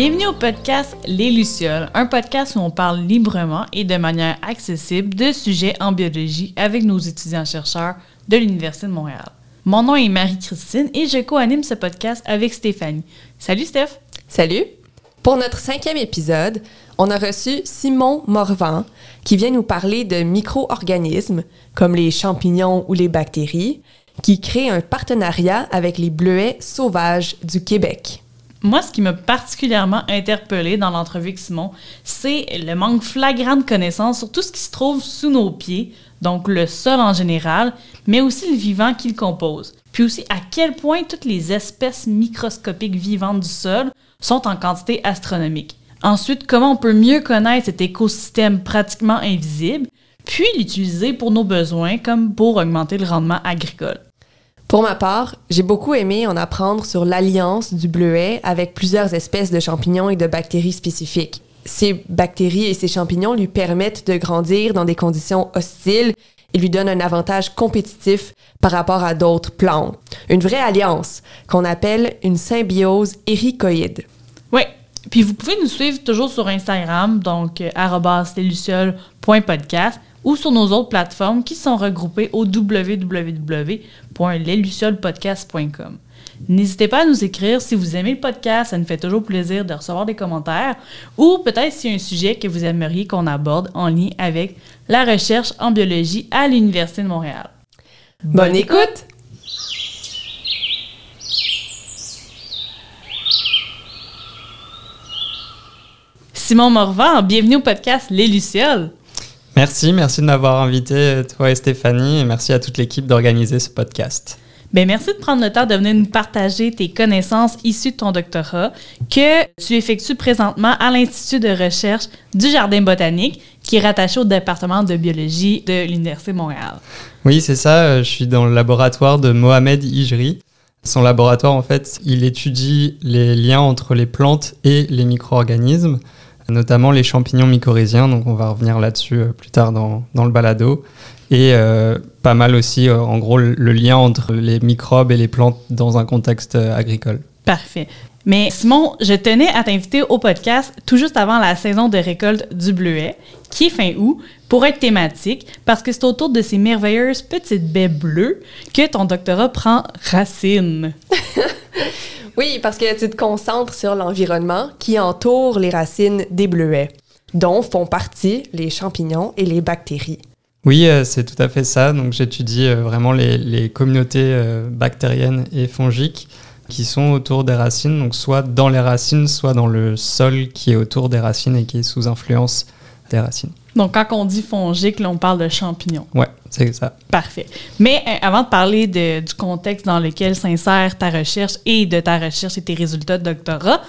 Bienvenue au podcast Les Lucioles, un podcast où on parle librement et de manière accessible de sujets en biologie avec nos étudiants-chercheurs de l'Université de Montréal. Mon nom est Marie-Christine et je co-anime ce podcast avec Stéphanie. Salut Steph! Salut! Pour notre cinquième épisode, on a reçu Simon Morvan qui vient nous parler de micro-organismes comme les champignons ou les bactéries qui créent un partenariat avec les bleuets sauvages du Québec. Moi, ce qui m'a particulièrement interpellé dans l'entrevue avec Simon, c'est le manque flagrant de connaissances sur tout ce qui se trouve sous nos pieds, donc le sol en général, mais aussi le vivant qu'il compose. Puis aussi à quel point toutes les espèces microscopiques vivantes du sol sont en quantité astronomique. Ensuite, comment on peut mieux connaître cet écosystème pratiquement invisible, puis l'utiliser pour nos besoins comme pour augmenter le rendement agricole. Pour ma part, j'ai beaucoup aimé en apprendre sur l'alliance du bleuet avec plusieurs espèces de champignons et de bactéries spécifiques. Ces bactéries et ces champignons lui permettent de grandir dans des conditions hostiles et lui donnent un avantage compétitif par rapport à d'autres plantes. Une vraie alliance qu'on appelle une symbiose éricoïde. Oui, puis vous pouvez nous suivre toujours sur Instagram, donc euh, @leslucioles.podcast ou sur nos autres plateformes qui sont regroupées au www.lesluciolepodcast.com. N'hésitez pas à nous écrire si vous aimez le podcast, ça nous fait toujours plaisir de recevoir des commentaires ou peut-être s'il y a un sujet que vous aimeriez qu'on aborde en lien avec la recherche en biologie à l'Université de Montréal. Bonne, écoute! Simon Morvan, bienvenue au podcast Les Lucioles. Merci, merci de m'avoir invité, toi et Stéphanie, et merci à toute l'équipe d'organiser ce podcast. Bien, merci de prendre le temps de venir nous partager tes connaissances issues de ton doctorat que tu effectues présentement à l'Institut de recherche du Jardin botanique qui est rattaché au département de biologie de l'Université de Montréal. Oui, c'est ça. Je suis dans le laboratoire de Mohamed Ijri. Son laboratoire, en fait, il étudie les liens entre les plantes et les micro-organismes notamment les champignons mycorhiziens, donc on va revenir là-dessus euh, plus tard dans, dans, le balado. Et euh, pas mal aussi, euh, en gros, le lien entre les microbes et les plantes dans un contexte agricole. Parfait. Mais Simon, je tenais à t'inviter au podcast tout juste avant la saison de récolte du bleuet, qui est fin août, pour être thématique, parce que c'est autour de ces merveilleuses petites baies bleues que ton doctorat prend racine. Oui, parce que tu te concentres sur l'environnement qui entoure les racines des bleuets, dont font partie les champignons et les bactéries. Oui, euh, c'est tout à fait ça. Donc j'étudie euh, vraiment les, communautés euh, bactériennes et fongiques qui sont autour des racines, donc soit dans les racines, soit dans le sol qui est autour des racines et qui est sous influence des racines. Donc, quand on dit fongique, là, on parle de champignons. Ouais, c'est ça. Parfait. Mais euh, avant de parler de, du contexte dans lequel s'insère ta recherche et de ta recherche et tes résultats de doctorat,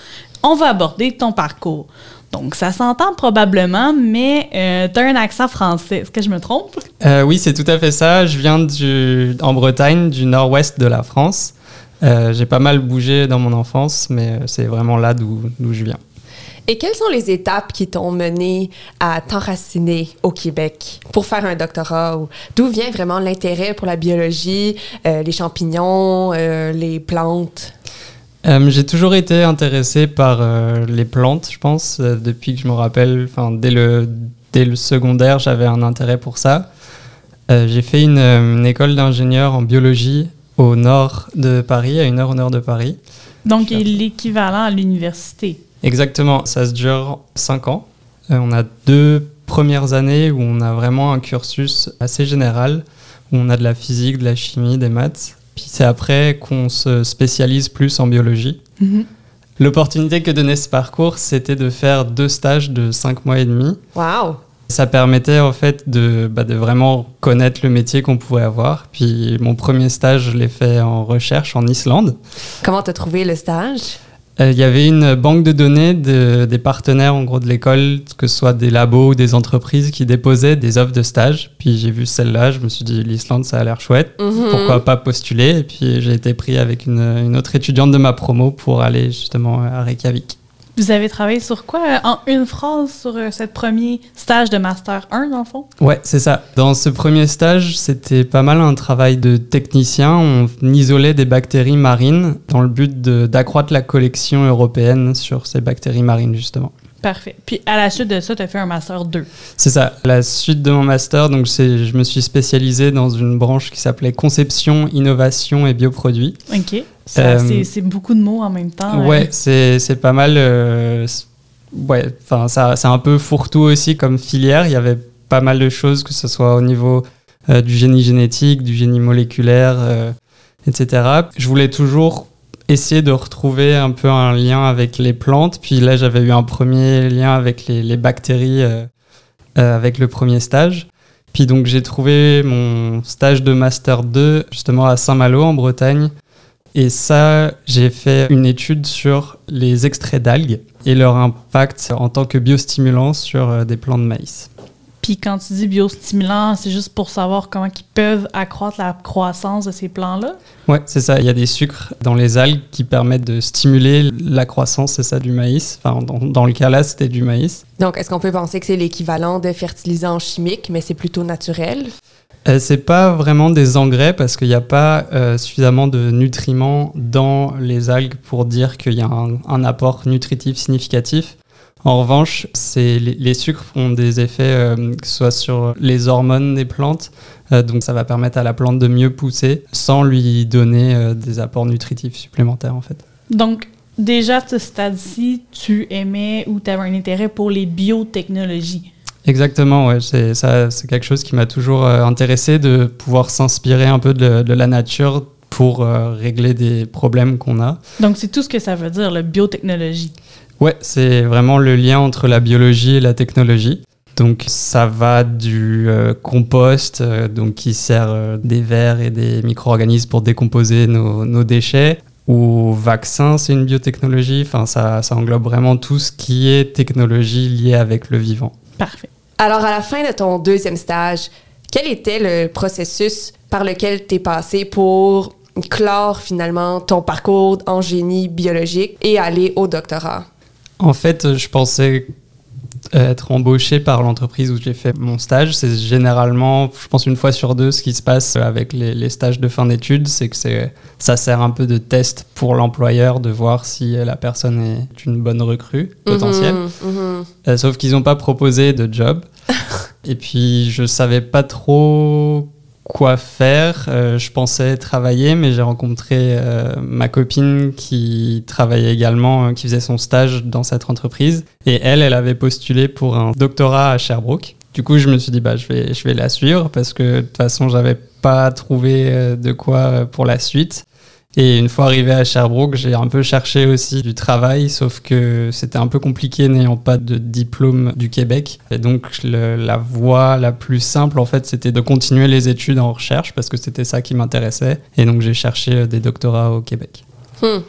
on va aborder ton parcours. Donc, ça s'entend probablement, mais euh, tu as un accent français. Est-ce que je me trompe? Euh, oui, c'est tout à fait ça. Je viens du, en Bretagne, du nord-ouest de la France. J'ai pas mal bougé dans mon enfance, mais c'est vraiment là d'où je viens. Et quelles sont les étapes qui t'ont mené à t'enraciner au Québec pour faire un doctorat? D'où vient vraiment l'intérêt pour la biologie, euh, les champignons, euh, les plantes? Euh, j'ai toujours été intéressé par les plantes, je pense, depuis que je me rappelle. Enfin, dès le, dès le secondaire, j'avais un intérêt pour ça. j'ai fait une, une école d'ingénieur en biologie au nord de Paris, à une heure au nord de Paris. Donc, l'équivalent à l'université. Exactement, ça se dure 5 ans. Euh, on a deux premières années où on a vraiment un cursus assez général, où on a de la physique, de la chimie, des maths. Puis c'est après qu'on se spécialise plus en biologie. Mhm. L'opportunité que donnait ce parcours, c'était de faire deux stages de 5 mois et demi. Waouh ça permettait en fait de, bah, de vraiment connaître le métier qu'on pouvait avoir. Puis mon premier stage, je l'ai fait en recherche en Islande. Comment t'as trouvé le stage? Euh, il y avait une banque de données des partenaires en gros de l'école, que ce soit des labos ou des entreprises qui déposaient des offres de stage. Puis j'ai vu celle-là, je me suis dit l'Islande ça a l'air chouette, mhm. pourquoi pas postuler? Et puis j'ai été pris avec une, autre étudiante de ma promo pour aller justement à Reykjavik. Vous avez travaillé sur quoi euh, en une phrase sur euh, ce premier stage de Master 1, dans le fond? Ouais, c'est ça. Dans ce premier stage, c'était pas mal un travail de technicien. On isolait des bactéries marines dans le but d'accroître la collection européenne sur ces bactéries marines, justement. Parfait. Puis à la suite de ça, tu as fait un master 2. C'est ça. La suite de mon master, donc je me suis spécialisé dans une branche qui s'appelait conception, innovation et bioproduits. OK. Euh, c'est beaucoup de mots en même temps. Ouais, c'est pas mal. Euh, ouais, enfin, c'est un peu fourre-tout aussi comme filière. Il y avait pas mal de choses, que ce soit au niveau euh, du génie génétique, du génie moléculaire, etc. Je voulais toujours essayer de retrouver un peu un lien avec les plantes. Puis là, j'avais eu un premier lien avec les, bactéries avec le premier stage. Puis donc, j'ai trouvé mon stage de Master 2 justement à Saint-Malo en Bretagne et ça, j'ai fait une étude sur les extraits d'algues et leur impact en tant que biostimulant sur euh, des plants de maïs. Puis quand tu dis biostimulant, c'est juste pour savoir comment ils peuvent accroître la croissance de ces plants-là? Ouais, c'est ça. Il y a des sucres dans les algues qui permettent de stimuler la croissance, c'est ça, du maïs. Enfin, dans, dans le cas là, c'était du maïs. Donc, est-ce qu'on peut penser que c'est l'équivalent de fertilisants chimiques, mais c'est plutôt naturel? Euh, c'est pas vraiment des engrais parce qu'il n'y a pas euh, suffisamment de nutriments dans les algues pour dire qu'il y a un, apport nutritif significatif. En revanche, les, les, sucres ont des effets, euh, que ce soit sur les hormones des plantes, donc ça va permettre à la plante de mieux pousser sans lui donner des apports nutritifs supplémentaires en fait. Donc déjà à ce stade-ci, tu aimais ou tu avais un intérêt pour les biotechnologies? Exactement, ouais. c'est, ça, c'est quelque chose qui m'a toujours euh, intéressé de pouvoir s'inspirer un peu de, la nature pour euh, régler des problèmes qu'on a. Donc c'est tout ce que ça veut dire, la biotechnologie. Ouais, c'est vraiment le lien entre la biologie et la technologie. Donc ça va du euh, compost, donc qui sert des vers et des micro-organismes pour décomposer nos, déchets, ou vaccin, c'est une biotechnologie. Enfin, ça, ça englobe vraiment tout ce qui est technologie liée avec le vivant. Parfait. Alors, à la fin de ton deuxième stage, quel était le processus par lequel tu es passé pour clore finalement ton parcours en génie biologique et aller au doctorat? En fait, je pensais être embauché par l'entreprise où j'ai fait mon stage. C'est généralement, je pense une fois sur deux, ce qui se passe avec les, stages de fin d'études, c'est que ça sert un peu de test pour l'employeur de voir si la personne est une bonne recrue potentielle. Mhm, mhm. Euh, sauf qu'ils n'ont pas proposé de job. Et puis je savais pas trop quoi faire. Euh, je pensais travailler, mais j'ai rencontré euh, ma copine qui travaillait également, euh, qui faisait son stage dans cette entreprise. Et elle, elle avait postulé pour un doctorat à Sherbrooke. Du coup, je me suis dit, bah, je vais, je vais la suivre parce que de toute façon, j'avais pas trouvé de quoi pour la suite. Et une fois arrivé à Sherbrooke, j'ai un peu cherché aussi du travail, sauf que c'était un peu compliqué n'ayant pas de diplôme du Québec. Et donc la voie la plus simple, en fait, c'était de continuer les études en recherche, parce que c'était ça qui m'intéressait. Et donc j'ai cherché des doctorats au Québec. Hmm.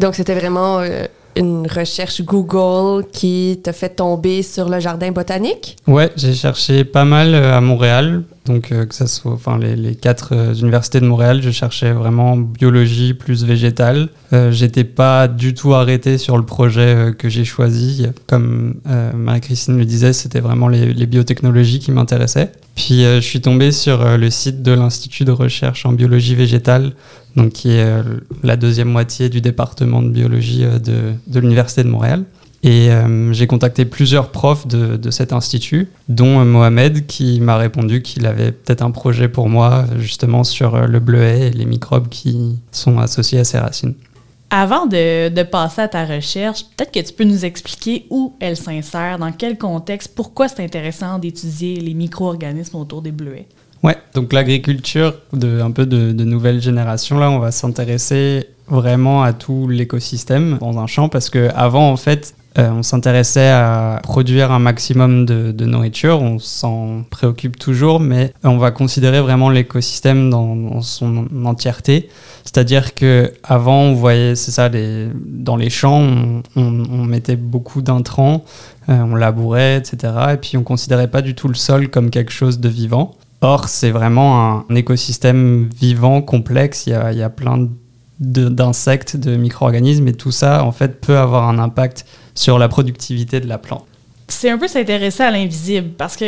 Donc c'était vraiment euh, une recherche Google qui t'a fait tomber sur le jardin botanique? Ouais, j'ai cherché pas mal euh, à Montréal. Donc, euh, que ça soit enfin, les, quatre euh, universités de Montréal, je cherchais vraiment biologie plus végétale. J'étais pas du tout arrêté sur le projet que j'ai choisi. Comme Marie-Christine le disait, c'était vraiment les, les, biotechnologies qui m'intéressaient. Puis, je suis tombé sur le site de l'Institut de recherche en biologie végétale donc qui est euh, la deuxième moitié du département de biologie euh, de, de l'Université de Montréal. Et euh, j'ai contacté plusieurs profs de, de, cet institut, dont Mohamed, qui m'a répondu qu'il avait peut-être un projet pour moi, justement sur le bleuet et les microbes qui sont associés à ces racines. Avant de, de passer à ta recherche, peut-être que tu peux nous expliquer où elle s'insère, dans quel contexte, pourquoi c'est intéressant d'étudier les micro-organismes autour des bleuets? Ouais, donc l'agriculture de un peu de, de nouvelle génération, là, on va s'intéresser vraiment à tout l'écosystème dans un champ parce que avant en fait euh, on s'intéressait à produire un maximum de, de nourriture, on s'en préoccupe toujours, mais on va considérer vraiment l'écosystème dans, son entièreté. C'est-à-dire que avant, on voyait, c'est ça, les, dans les champs, on, mettait beaucoup d'intrants, euh, on labourait, etc. Et puis on considérait pas du tout le sol comme quelque chose de vivant. Or, c'est vraiment un, écosystème vivant, complexe. Il y a, il y a plein d'insectes, de, micro-organismes, et tout ça, en fait, peut avoir un impact sur la productivité de la plante. C'est un peu s'intéresser à l'invisible, parce que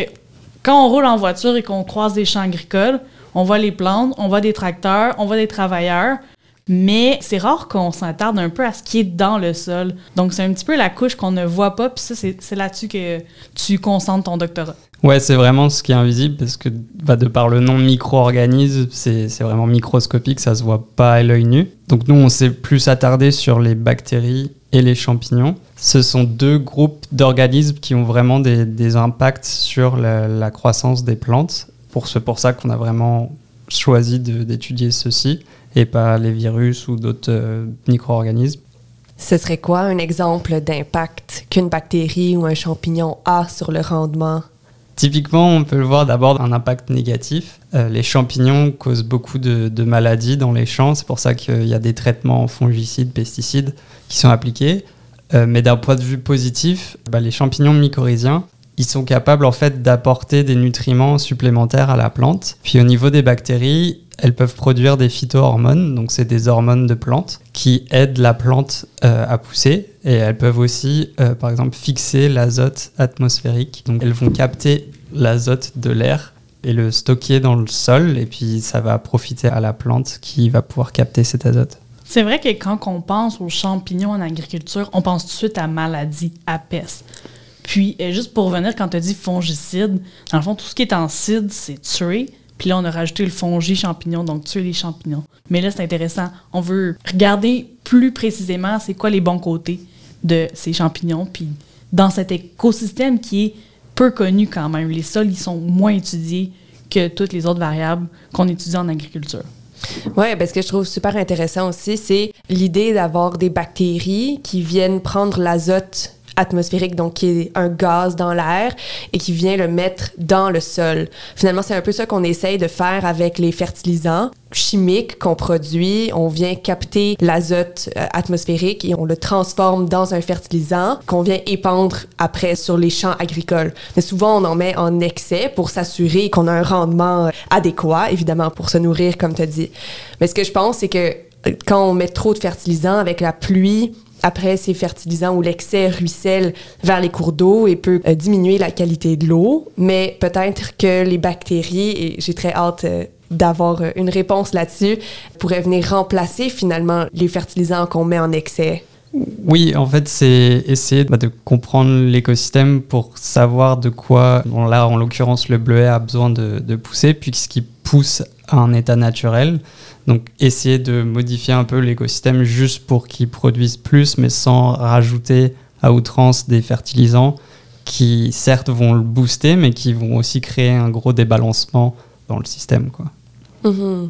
quand on roule en voiture et qu'on croise des champs agricoles, on voit les plantes, on voit des tracteurs, on voit des travailleurs, mais c'est rare qu'on s'attarde un peu à ce qui est dans le sol. Donc, c'est un petit peu la couche qu'on ne voit pas, puis ça, c'est là-dessus que tu concentres ton doctorat. Ouais, c'est vraiment ce qui est invisible, parce que bah, de par le nom micro-organisme, c'est vraiment microscopique, ça se voit pas à l'œil nu. Donc, nous, on s'est plus attardé sur les bactéries et les champignons. Ce sont deux groupes d'organismes qui ont vraiment des, impacts sur la, croissance des plantes. C'est pour ça qu'on a vraiment choisi d'étudier ceci et pas les virus ou d'autres euh, micro-organismes. Ce serait quoi un exemple d'impact qu'une bactérie ou un champignon a sur le rendement Typiquement, on peut le voir d'abord un impact négatif. Euh, les champignons causent beaucoup de, maladies dans les champs, c'est pour ça qu'il y a des traitements fongicides, pesticides qui sont appliqués. Euh, mais d'un point de vue positif, bah, les champignons mycorhiziens, ils sont capables en fait d'apporter des nutriments supplémentaires à la plante. Puis au niveau des bactéries, elles peuvent produire des phytohormones, donc c'est des hormones de plantes qui aident la plante euh, à pousser. Et elles peuvent aussi, euh, par exemple, fixer l'azote atmosphérique. Donc elles vont capter l'azote de l'air et le stocker dans le sol, et puis ça va profiter à la plante qui va pouvoir capter cet azote. C'est vrai que quand on pense aux champignons en agriculture, on pense tout de suite à maladie, à peste. Puis, euh, juste pour revenir, quand tu dit fongicide, dans le fond, tout ce qui est en cide, c'est tuer. Puis là, on a rajouté le fongi champignon, donc tuer les champignons. Mais là, c'est intéressant. On veut regarder plus précisément c'est quoi les bons côtés de ces champignons. Puis dans cet écosystème qui est peu connu quand même, les sols, ils sont moins étudiés que toutes les autres variables qu'on étudie en agriculture. Oui, parce que je trouve super intéressant aussi, c'est l'idée d'avoir des bactéries qui viennent prendre l'azote atmosphérique, donc qui est un gaz dans l'air et qui vient le mettre dans le sol. Finalement, c'est un peu ça qu'on essaye de faire avec les fertilisants chimiques qu'on produit. On vient capter l'azote euh, atmosphérique et on le transforme dans un fertilisant qu'on vient épandre après sur les champs agricoles. Mais souvent, on en met en excès pour s'assurer qu'on a un rendement euh, adéquat, évidemment, pour se nourrir, comme tu as dit. Mais ce que je pense, c'est que euh, quand on met trop de fertilisants avec la pluie, après ces fertilisants où l'excès ruisselle vers les cours d'eau et peut euh, diminuer la qualité de l'eau. Mais peut-être que les bactéries, et j'ai très hâte euh, d'avoir euh, une réponse là-dessus, pourraient venir remplacer finalement les fertilisants qu'on met en excès. Oui, en fait, c'est essayer bah, de comprendre l'écosystème pour savoir de quoi, là en l'occurrence, le bleuet a besoin de, de pousser, puisqu'il pousse à un état naturel. Donc essayer de modifier un peu l'écosystème juste pour qu'il produise plus, mais sans rajouter à outrance des fertilisants qui certes vont le booster, mais qui vont aussi créer un gros débalancement dans le système. Quoi. Mm-hmm.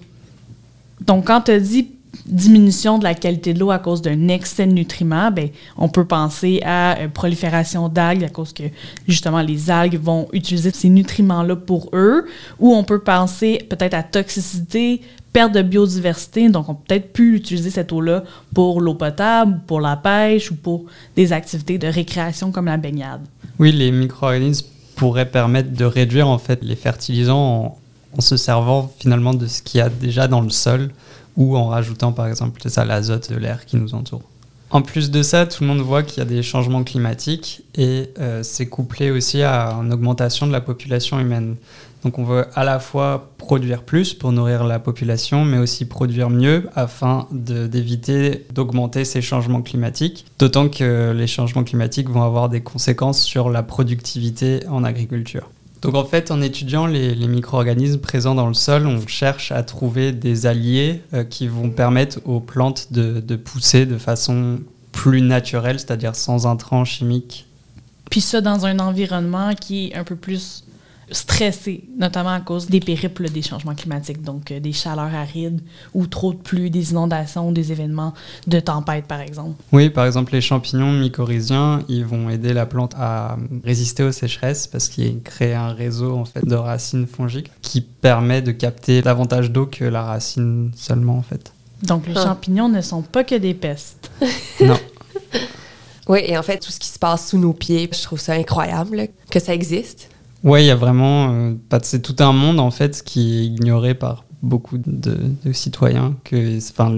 Donc quand tu dit diminution de la qualité de l'eau à cause d'un excès de nutriments, ben, on peut penser à euh, prolifération d'algues à cause que justement les algues vont utiliser ces nutriments-là pour eux, ou on peut penser peut-être à toxicité, perte de biodiversité, donc on peut peut-être plus utiliser cette eau-là pour l'eau potable, pour la pêche ou pour des activités de récréation comme la baignade. Oui, les micro-organismes pourraient permettre de réduire en fait les fertilisants en, se servant finalement de ce qu'il y a déjà dans le sol ou en rajoutant par exemple ça l'azote de l'air qui nous entoure. En plus de ça, tout le monde voit qu'il y a des changements climatiques et euh, c'est couplé aussi à une augmentation de la population humaine. Donc on veut à la fois produire plus pour nourrir la population, mais aussi produire mieux afin d'éviter d'augmenter ces changements climatiques. D'autant que les changements climatiques vont avoir des conséquences sur la productivité en agriculture. Donc en fait, en étudiant les, micro-organismes présents dans le sol, on cherche à trouver des alliés euh, qui vont permettre aux plantes de, de pousser de façon plus naturelle, c'est-à-dire sans intrants chimiques. Puis ça dans un environnement qui est un peu plus stressés, notamment à cause des périples des changements climatiques, donc euh, des chaleurs arides ou trop de pluie, des inondations, des événements de tempête, par exemple. Oui, par exemple, les champignons mycorhiziens, ils vont aider la plante à résister aux sécheresses parce qu'ils créent un réseau en fait de racines fongiques qui permet de capter davantage d'eau que la racine seulement en fait. Donc les ah. champignons ne sont pas que des pestes. non. Oui, et en fait, tout ce qui se passe sous nos pieds, je trouve ça incroyable que ça existe. Ouais, il y a vraiment. Euh, c'est tout un monde en fait qui est ignoré par beaucoup de, citoyens,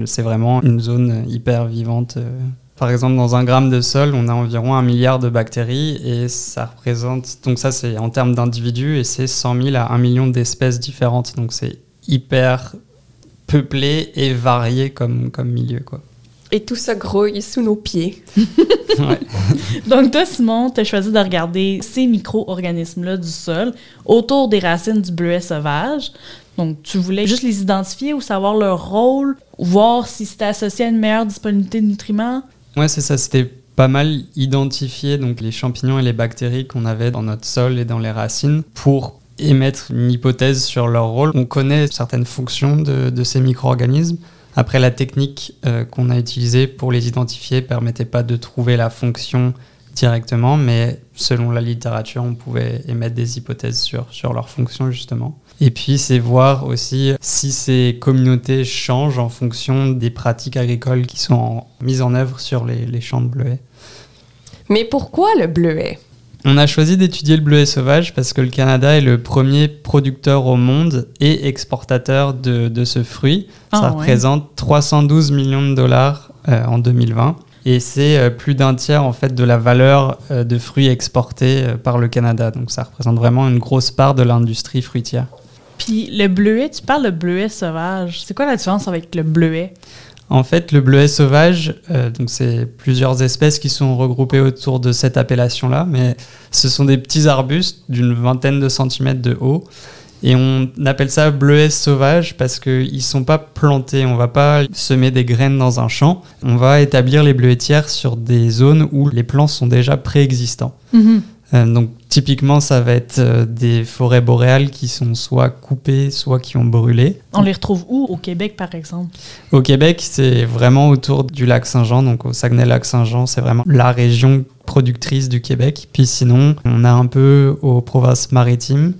c'est vraiment une zone hyper vivante. euh. Par exemple, dans un gramme de sol, on a environ un milliard de bactéries et ça représente, donc ça c'est en termes d'individus et c'est 100 000 à 1 million d'espèces différentes. Donc c'est hyper peuplé et varié comme, comme milieu. Quoi. Et tout ça grouille sous nos pieds. Ouais. Donc, toi, Simon, tu as choisi de regarder ces micro-organismes-là du sol autour des racines du bleuet sauvage. Donc, tu voulais juste les identifier ou savoir leur rôle, voir si c'était associé à une meilleure disponibilité de nutriments? Ouais, c'est ça, c'était pas mal identifié donc les champignons et les bactéries qu'on avait dans notre sol et dans les racines pour émettre une hypothèse sur leur rôle. On connaît certaines fonctions de, de ces micro-organismes. Après, la technique euh, qu'on a utilisée pour les identifier permettait pas de trouver la fonction directement, mais selon la littérature, on pouvait émettre des hypothèses sur, leur fonction justement. Et puis, c'est voir aussi si ces communautés changent en fonction des pratiques agricoles qui sont mises en œuvre sur les, les champs de bleuets. Mais pourquoi le bleuet? On a choisi d'étudier le bleuet sauvage parce que le Canada est le premier producteur au monde et exportateur de, de ce fruit. Ah, Ça ouais. représente 312 millions de dollars euh, en 2020. Et c'est euh, plus d'un tiers en fait de la valeur euh, de fruits exportés par le Canada. Donc ça représente vraiment une grosse part de l'industrie fruitière. Puis le bleuet, tu parles de bleuet sauvage. C'est quoi la différence avec le bleuet? En fait, le bleuet sauvage, euh, donc c'est plusieurs espèces qui sont regroupées autour de cette appellation-là, mais ce sont des petits arbustes d'une vingtaine de centimètres de haut. Et on appelle ça bleuet sauvage parce qu'ils ne sont pas plantés, on va pas semer des graines dans un champ, on va établir les bleuetières sur des zones où les plants sont déjà préexistants. Euh, donc typiquement, ça va être euh, des forêts boréales qui sont soit coupées, soit qui ont brûlé. On les retrouve où? Au Québec, par exemple? Au Québec, c'est vraiment autour du lac Saint-Jean, donc au Saguenay-Lac-Saint-Jean, c'est vraiment la région productrice du Québec. Puis sinon, on a un peu aux provinces maritimes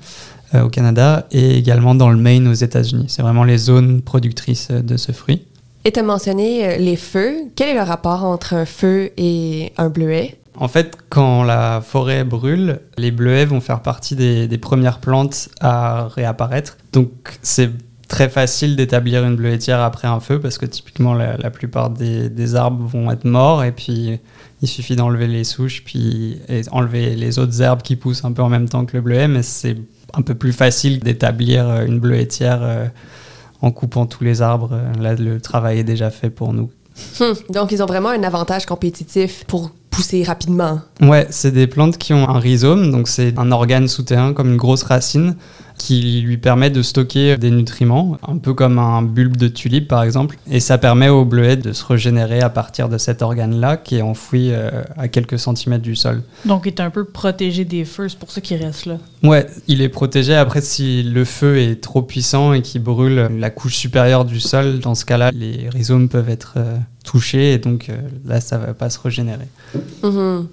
euh, au Canada et également dans le Maine aux États-Unis. C'est vraiment les zones productrices euh, de ce fruit. Et tu as mentionné euh, les feux. Quel est le rapport entre un feu et un bleuet? En fait, quand la forêt brûle, les bleuets vont faire partie des, premières plantes à réapparaître. Donc c'est très facile d'établir une bleuetière après un feu parce que typiquement la, plupart des, des arbres vont être morts et puis il suffit d'enlever les souches puis et enlever les autres herbes qui poussent un peu en même temps que le bleuet, mais c'est un peu plus facile d'établir euh, une bleuetière euh, en coupant tous les arbres. Là, le travail est déjà fait pour nous. Hum, Donc, ils ont vraiment un avantage compétitif pour rapidement. Ouais, c'est des plantes qui ont un rhizome, donc c'est un organe souterrain comme une grosse racine qui lui permet de stocker des nutriments, un peu comme un bulbe de tulipe par exemple. Et ça permet au bleuet de se régénérer à partir de cet organe-là qui est enfoui euh, à quelques centimètres du sol. Donc, il est un peu protégé des feux, c'est pour ça qu'il reste là. Ouais, il est protégé. Après, si le feu est trop puissant et qu'il brûle la couche supérieure du sol, dans ce cas-là, les rhizomes peuvent être euh, touchés et donc euh, là, ça va pas se régénérer. Mhm.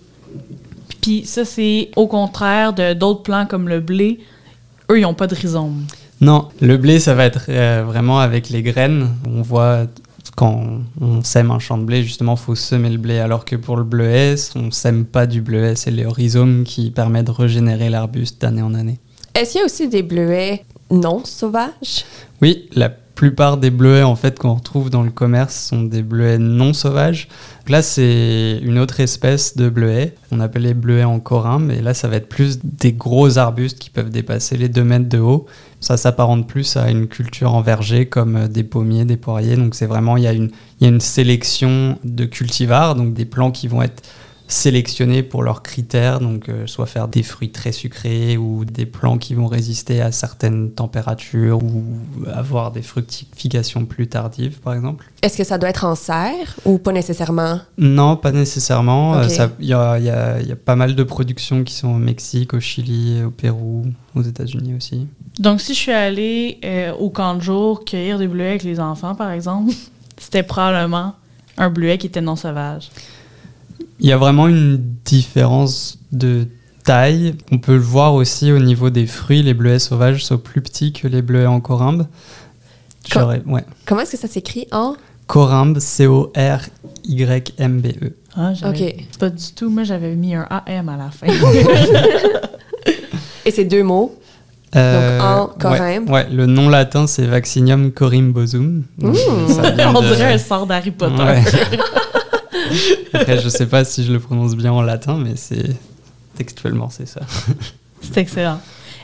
Puis ça, c'est au contraire de d'autres plants comme le blé. Eux, ils n'ont pas de rhizome. Non, le blé, ça va être euh, vraiment avec les graines. On voit quand on sème un champ de blé, justement, faut semer le blé. Alors que pour le bleuet, on sème pas du bleuet, c'est le rhizome qui permet de régénérer l'arbuste d'année en année. Est-ce qu'il y a aussi des bleuets non sauvages? Oui, la plupart des bleuets en fait qu'on retrouve dans le commerce sont des bleuets non sauvages. Là, c'est une autre espèce de bleuet. On appelle les bleuets en corimbe. Et là, ça va être plus des gros arbustes qui peuvent dépasser les 2 mètres de haut. Ça s'apparente plus à une culture en verger comme euh, des pommiers, des poiriers. Donc c'est vraiment, il y, il y a une sélection de cultivars, donc des plants qui vont être sélectionnés pour leurs critères, donc euh, soit faire des fruits très sucrés ou des plants qui vont résister à certaines températures ou avoir des fructifications plus tardives, par exemple. Est-ce que ça doit être en serre ou pas nécessairement? Non, pas nécessairement. Euh, y, a, y a- il y a pas mal de productions qui sont au Mexique, au Chili, au Pérou, aux États-Unis aussi. Donc, si je suis allée euh, au camp de jour cueillir des bleuets avec les enfants, par exemple, c'était probablement un bleuet qui était non sauvage. Il y a vraiment une différence de taille. On peut le voir aussi au niveau des fruits. Les bleuets sauvages sont plus petits que les bleuets en corimbe. Co- J'aurais- ouais. Comment est-ce que ça s'écrit en? Corimbe, C-O-R-Y-M-B-E. Ah, j'avais Ok. pas du tout. Moi, j'avais mis un AM à la fin. Et c'est deux mots. Euh, en ouais, corymbe. Ouais, le nom latin c'est Vaccinium corymbosum. Donc, Mmh. On dirait un sort d'Harry Potter. Ouais. Après, je sais pas si je le prononce bien en latin, mais c'est textuellement c'est ça. C'est excellent.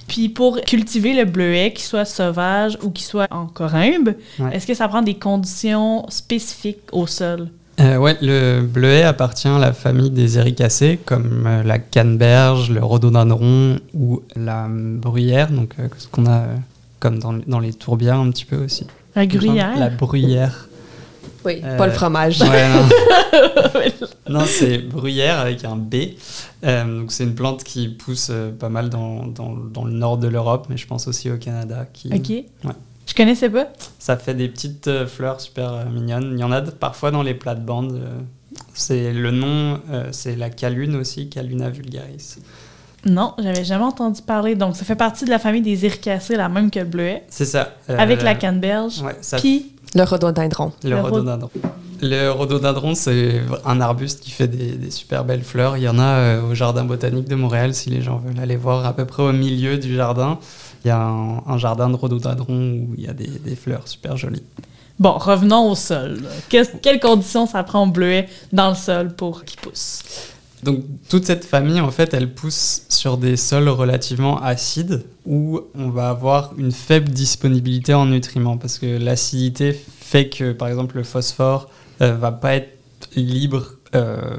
Puis pour cultiver le bleuet, qu'il soit sauvage ou qu'il soit en corymbe, Ouais. est-ce que ça prend des conditions spécifiques au sol? Euh, ouais, le bleuet appartient à la famille des éricacées, comme euh, la canneberge, le rhododendron ou la euh, bruyère, donc euh, ce qu'on a euh, comme dans, dans les tourbières un petit peu aussi. La gruyère? La bruyère. Oui, Euh, pas le fromage. Ouais, non. non, c'est bruyère avec un B. Euh, donc c'est une plante qui pousse euh, pas mal dans, dans, dans le nord de l'Europe, mais je pense aussi au Canada. Qui, OK. Ouais. Je connaissais pas. Ça fait des petites fleurs super mignonnes. Il y en a parfois dans les plates-bandes. c'est le nom, c'est la calune aussi, Caluna vulgaris. Non, j'avais jamais entendu parler. Donc, ça fait partie de la famille des iricacées, la même que le bleuet, C'est ça. euh, avec la canneberge. Ouais, ça Puis, Le rhododendron. Le Le rhod- rhododendron. Le rhododendron, c'est un arbuste qui fait des, des super belles fleurs. Il y en a euh, au Jardin botanique de Montréal, si les gens veulent aller voir à peu près au milieu du jardin. Il y a un, un jardin de rhododendron où il y a des, des fleurs super jolies. bon, revenons au sol. quelles conditions ça prend au bleuet dans le sol pour qu'il pousse? Donc toute cette famille, en fait, elle pousse sur des sols relativement acides où on va avoir une faible disponibilité en nutriments parce que l'acidité fait que, par exemple, le phosphore euh, va pas être libre euh,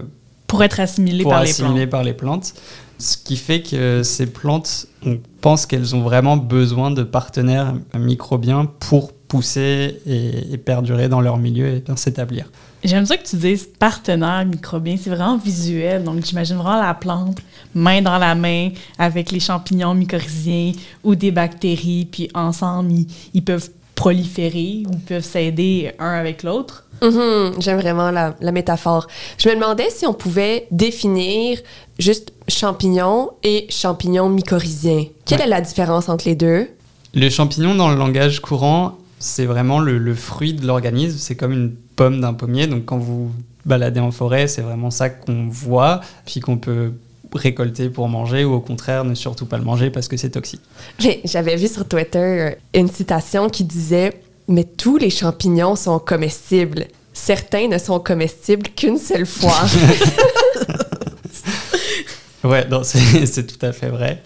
Pour être assimilé pour par les par les plantes. Ce qui fait que ces plantes, on pense qu'elles ont vraiment besoin de partenaires microbiens pour pousser et, et perdurer dans leur milieu et bien s'établir. J'aime ça que tu dises partenaire microbien. C'est vraiment visuel. Donc, j'imagine vraiment la plante, main dans la main, avec les champignons mycorhiziens ou des bactéries. Puis ensemble, ils, ils peuvent proliférer ou peuvent s'aider un avec l'autre. Mhm, J'aime vraiment la, la métaphore. Je me demandais si on pouvait définir juste champignons et champignons mycorhiziens. Quelle Ouais. est la différence entre les deux? Le champignon, dans le langage courant, c'est vraiment le, le fruit de l'organisme. C'est comme une pomme d'un pommier. Donc, quand vous baladez en forêt, c'est vraiment ça qu'on voit, puis qu'on peut récolter pour manger, ou au contraire, ne surtout pas le manger parce que c'est toxique. Mais J'avais vu sur Twitter euh, une citation qui disait Mais tous les champignons sont comestibles. Certains ne sont comestibles qu'une seule fois. Ouais, c'est tout à fait vrai.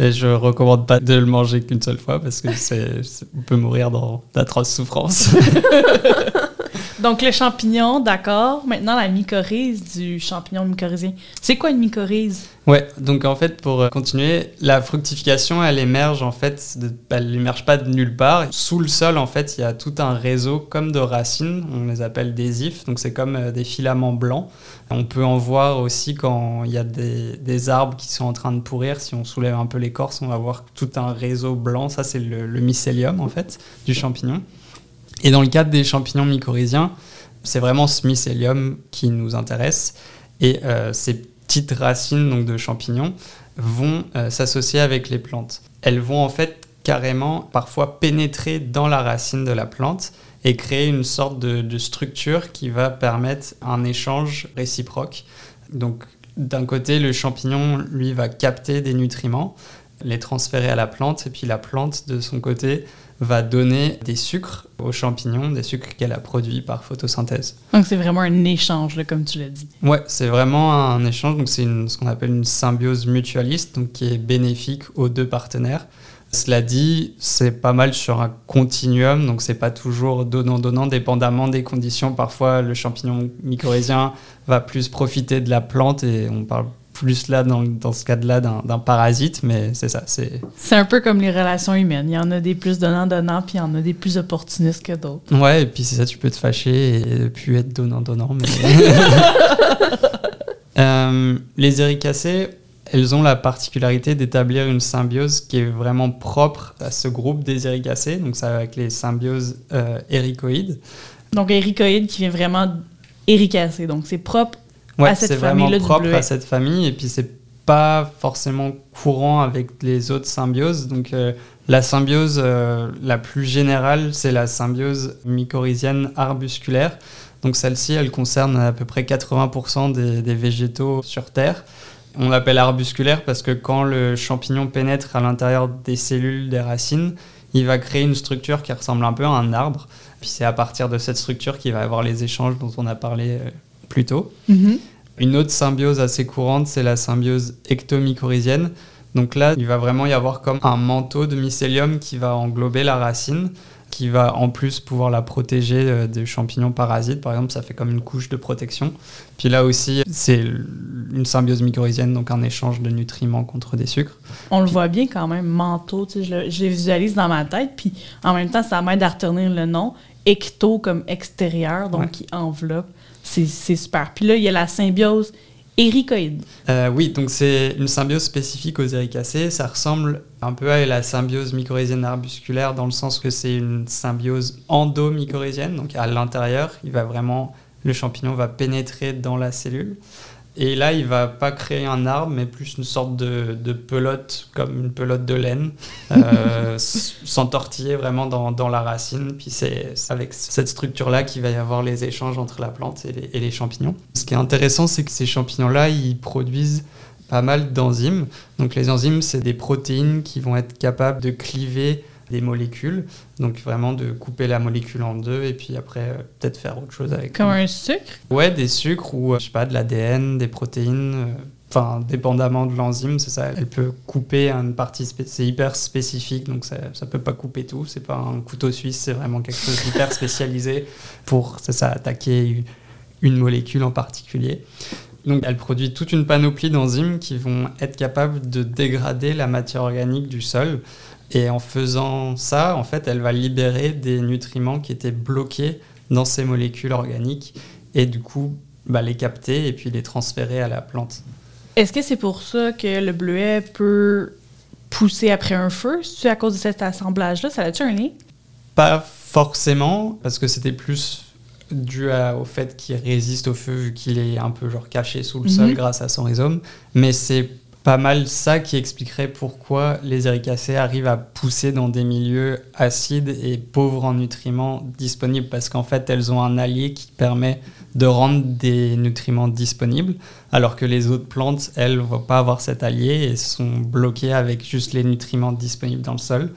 Et je recommande pas de le manger qu'une seule fois parce que c'est, on peut mourir dans d'atroces souffrances. Donc, le champignon, d'accord. Maintenant, la mycorhize du champignon mycorhizien. C'est quoi une mycorhize? Ouais, donc en fait, pour euh, continuer, la fructification, elle émerge en fait, elle émerge pas de nulle part. Sous le sol, en fait, il y a tout un réseau comme de racines, on les appelle des ifs, donc c'est comme euh, des filaments blancs. On peut en voir aussi quand il y a des, arbres qui sont en train de pourrir. Si on soulève un peu l'écorce, on va voir tout un réseau blanc. Ça, c'est le, mycélium, en fait, du champignon. Et dans le cadre des champignons mycorhiziens, c'est vraiment ce mycélium qui nous intéresse. Et euh, ces petites racines donc, de champignons vont euh, s'associer avec les plantes. Elles vont en fait carrément parfois pénétrer dans la racine de la plante et créer une sorte de, de structure qui va permettre un échange réciproque. Donc d'un côté, le champignon, lui, va capter des nutriments, les transférer à la plante, et puis la plante, de son côté, va donner des sucres aux champignons, des sucres qu'elle a produits par photosynthèse. Donc, c'est vraiment un échange, là, comme tu l'as dit. Ouais, c'est vraiment un échange, donc c'est ce qu'on appelle une symbiose mutualiste, donc qui est bénéfique aux deux partenaires. Cela dit, c'est pas mal sur un continuum, donc c'est pas toujours donnant-donnant, dépendamment des conditions. Parfois, le champignon mycorhizien va plus profiter de la plante, et on parle plus là, dans, dans ce cas-là, d'un parasite, mais c'est ça, c'est... Un peu comme les relations humaines. Il y en a des plus donnants-donnants, puis il y en a des plus opportunistes que d'autres. Ouais, et puis c'est ça, tu peux te fâcher et puis être donnant-donnant. Mais... Euh, les éricacées, elles ont la particularité d'établir une symbiose qui est vraiment propre à ce groupe des éricacées, donc ça avec les symbioses euh, éricoïdes. Donc, éricoïde qui vient vraiment éricacé. Donc, c'est propre. Ouais, c'est vraiment propre à cette famille et puis c'est pas forcément courant avec les autres symbioses. Donc euh, la symbiose euh, la plus générale, c'est la symbiose mycorhizienne arbusculaire. Donc celle-ci, elle concerne à peu près 80% des, des végétaux sur Terre. On l'appelle arbusculaire parce que quand le champignon pénètre à l'intérieur des cellules des racines, il va créer une structure qui ressemble un peu à un arbre. Puis c'est à partir de cette structure qu'il va avoir les échanges dont on a parlé euh, plus tôt. Mhm. Une autre symbiose assez courante, c'est la symbiose ectomycorhizienne. Donc là, il va vraiment y avoir comme un manteau de mycélium qui va englober la racine, qui va en plus pouvoir la protéger euh, des champignons parasites. Par exemple, ça fait comme une couche de protection. Puis là aussi, c'est une symbiose mycorhizienne, donc un échange de nutriments contre des sucres. On le voit bien quand même, manteau, tu sais, je, le, je les visualise dans ma tête, puis en même temps, ça m'aide à retenir le nom. Ecto comme extérieur, donc Ouais. qui enveloppe. C'est super. Puis là, il y a la symbiose éricoïde. Euh, oui, donc c'est une symbiose spécifique aux éricacées. Ça ressemble un peu à la symbiose mycorhizienne arbusculaire dans le sens que c'est une symbiose endomycorhizienne, donc à l'intérieur, il va vraiment le champignon va pénétrer dans la cellule. Et là, il va pas créer un arbre, mais plus une sorte de, de pelote, comme une pelote de laine, euh, s'entortiller vraiment dans, dans la racine. Puis c'est c'est avec cette structure-là qu'il va y avoir les échanges entre la plante et les, et les champignons. Ce qui est intéressant, c'est que ces champignons-là, ils produisent pas mal d'enzymes. Donc les enzymes, c'est des protéines qui vont être capables de cliver des molécules, donc vraiment de couper la molécule en deux et puis après euh, peut-être faire autre chose avec. Comme un sucre? Ouais, des sucres ou, euh, je sais pas, de l'ADN, des protéines. euh, Enfin, dépendamment de l'enzyme, c'est ça. Elle peut couper une partie, c'est hyper spécifique, donc ça, ça peut pas couper tout. C'est pas un couteau suisse, c'est vraiment quelque chose d'hyper spécialisé pour, c'est ça, attaquer une molécule en particulier. Donc, elle produit toute une panoplie d'enzymes qui vont être capables de dégrader la matière organique du sol. Et en faisant ça, en fait, elle va libérer des nutriments qui étaient bloqués dans ces molécules organiques et du coup bah, les capter et puis les transférer à la plante. Est-ce que c'est pour ça que le bleuet peut pousser après un feu? C'est à cause de cet assemblage-là? Ça a-tu un lien? Pas forcément, parce que c'était plus dû à- au fait qu'il résiste au feu vu qu'il est un peu genre caché sous le sol Mhm. grâce à son rhizome. Mais c'est pas mal ça qui expliquerait pourquoi les éricacées arrivent à pousser dans des milieux acides et pauvres en nutriments disponibles, parce qu'en fait elles ont un allié qui permet de rendre des nutriments disponibles, alors que les autres plantes, elles, ne vont pas avoir cet allié et sont bloquées avec juste les nutriments disponibles dans le sol.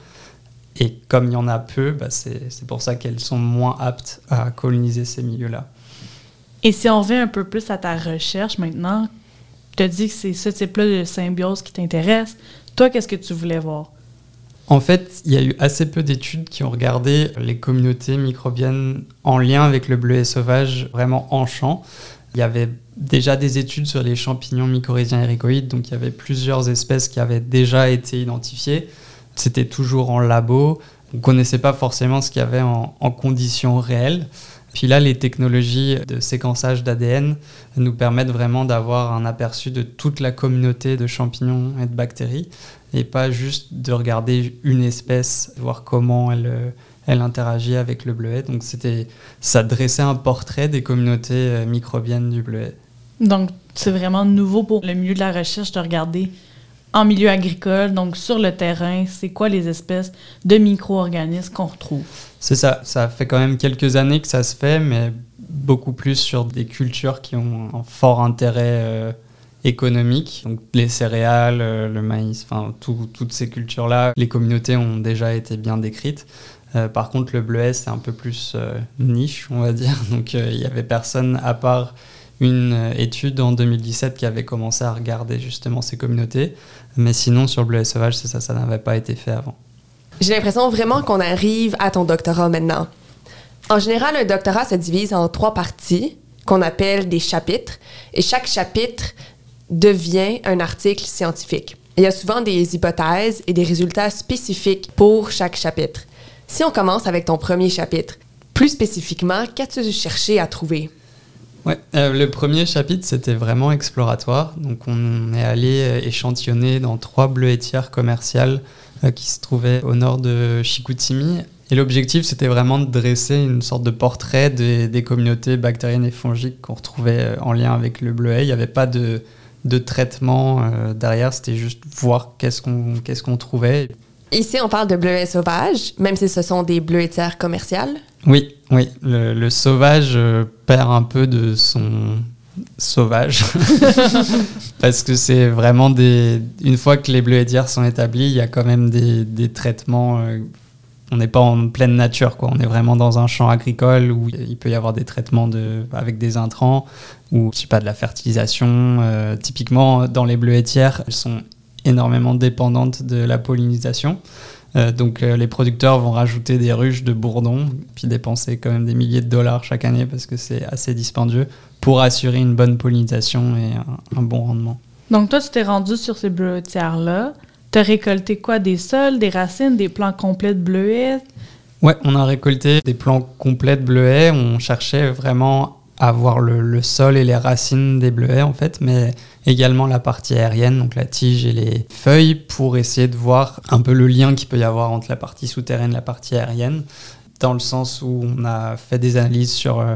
Et comme il y en a peu, bah, c'est pour ça qu'elles sont moins aptes à coloniser ces milieux-là. Et si on revient un peu plus à ta recherche maintenant, tu as dit que c'est ce type-là de symbiose qui t'intéresse. Toi, qu'est-ce que tu voulais voir? En fait, il y a eu assez peu d'études qui ont regardé les communautés microbiennes en lien avec le bleuet sauvage vraiment en champ. Il y avait déjà des études sur les champignons mycorhiziens éricoïdes, donc il y avait plusieurs espèces qui avaient déjà été identifiées. C'était toujours en labo. On ne connaissait pas forcément ce qu'il y avait en, en conditions réelles. Puis là, les technologies de séquençage d'ADN nous permettent vraiment d'avoir un aperçu de toute la communauté de champignons et de bactéries et pas juste de regarder une espèce, voir comment elle, elle interagit avec le bleuet. Donc c'était, ça dressait un portrait des communautés microbiennes du bleuet. Donc, c'est vraiment nouveau pour le milieu de la recherche de regarder en milieu agricole, donc sur le terrain, c'est quoi les espèces de micro-organismes qu'on retrouve? C'est ça, ça fait quand même quelques années que ça se fait, mais beaucoup plus sur des cultures qui ont un fort intérêt euh, économique. Donc les céréales, euh, le maïs, enfin tout- toutes ces cultures-là, les communautés ont déjà été bien décrites. Euh, par contre, le bleuet, c'est un peu plus niche, on va dire. Donc il y avait personne à part une étude en 2017 qui avait commencé à regarder justement ces communautés. Mais sinon, sur le bleuet sauvage, c'est ça, ça n'avait pas été fait avant. J'ai l'impression vraiment qu'on arrive à ton doctorat maintenant. En général, un doctorat se divise en trois parties qu'on appelle des chapitres, et chaque chapitre devient un article scientifique. Il y a souvent des hypothèses et des résultats spécifiques pour chaque chapitre. Si on commence avec ton premier chapitre, plus spécifiquement, qu'as-tu cherché à trouver? Ouais, euh, le premier chapitre, c'était vraiment exploratoire. Donc, on est allé euh, échantillonner dans trois bleuetières commerciales euh, qui se trouvaient au nord de Chicoutimi. Et l'objectif, c'était vraiment de dresser une sorte de portrait des, des communautés bactériennes et fongiques qu'on retrouvait en lien avec le bleuet. Il n'y avait pas de, de traitement euh, derrière, c'était juste voir qu'est-ce qu'on qu'est-ce qu'on trouvait. Ici, on parle de bleuets sauvages, même si ce sont des bleuetières commerciales. Oui, oui, le, le sauvage euh, perd un peu de son sauvage. Parce que c'est vraiment des. Une fois que les bleuetières sont établis, il y a quand même des, des traitements. euh, on n'est pas en pleine nature, quoi. On est vraiment dans un champ agricole où il peut y avoir des traitements de, avec des intrants ou, je sais pas, de la fertilisation. Euh, typiquement, dans les bleuetières, elles sont énormément dépendantes de la pollinisation. Euh, donc euh, les producteurs vont rajouter des ruches de bourdons, puis dépenser quand même des milliers de dollars chaque année parce que c'est assez dispendieux pour assurer une bonne pollinisation et un, un bon rendement. Donc, toi, tu t'es rendu sur ces bleuetières-là. Tu as récolté quoi? Des sols, des racines, des plants complets de bleuets? Ouais, on a récolté des plants complets de bleuets. On cherchait vraiment à voir le, le sol et les racines des bleuets en fait, mais également la partie aérienne, donc la tige et les feuilles, pour essayer de voir un peu le lien qu'il peut y avoir entre la partie souterraine et la partie aérienne, dans le sens où on a fait des analyses sur euh,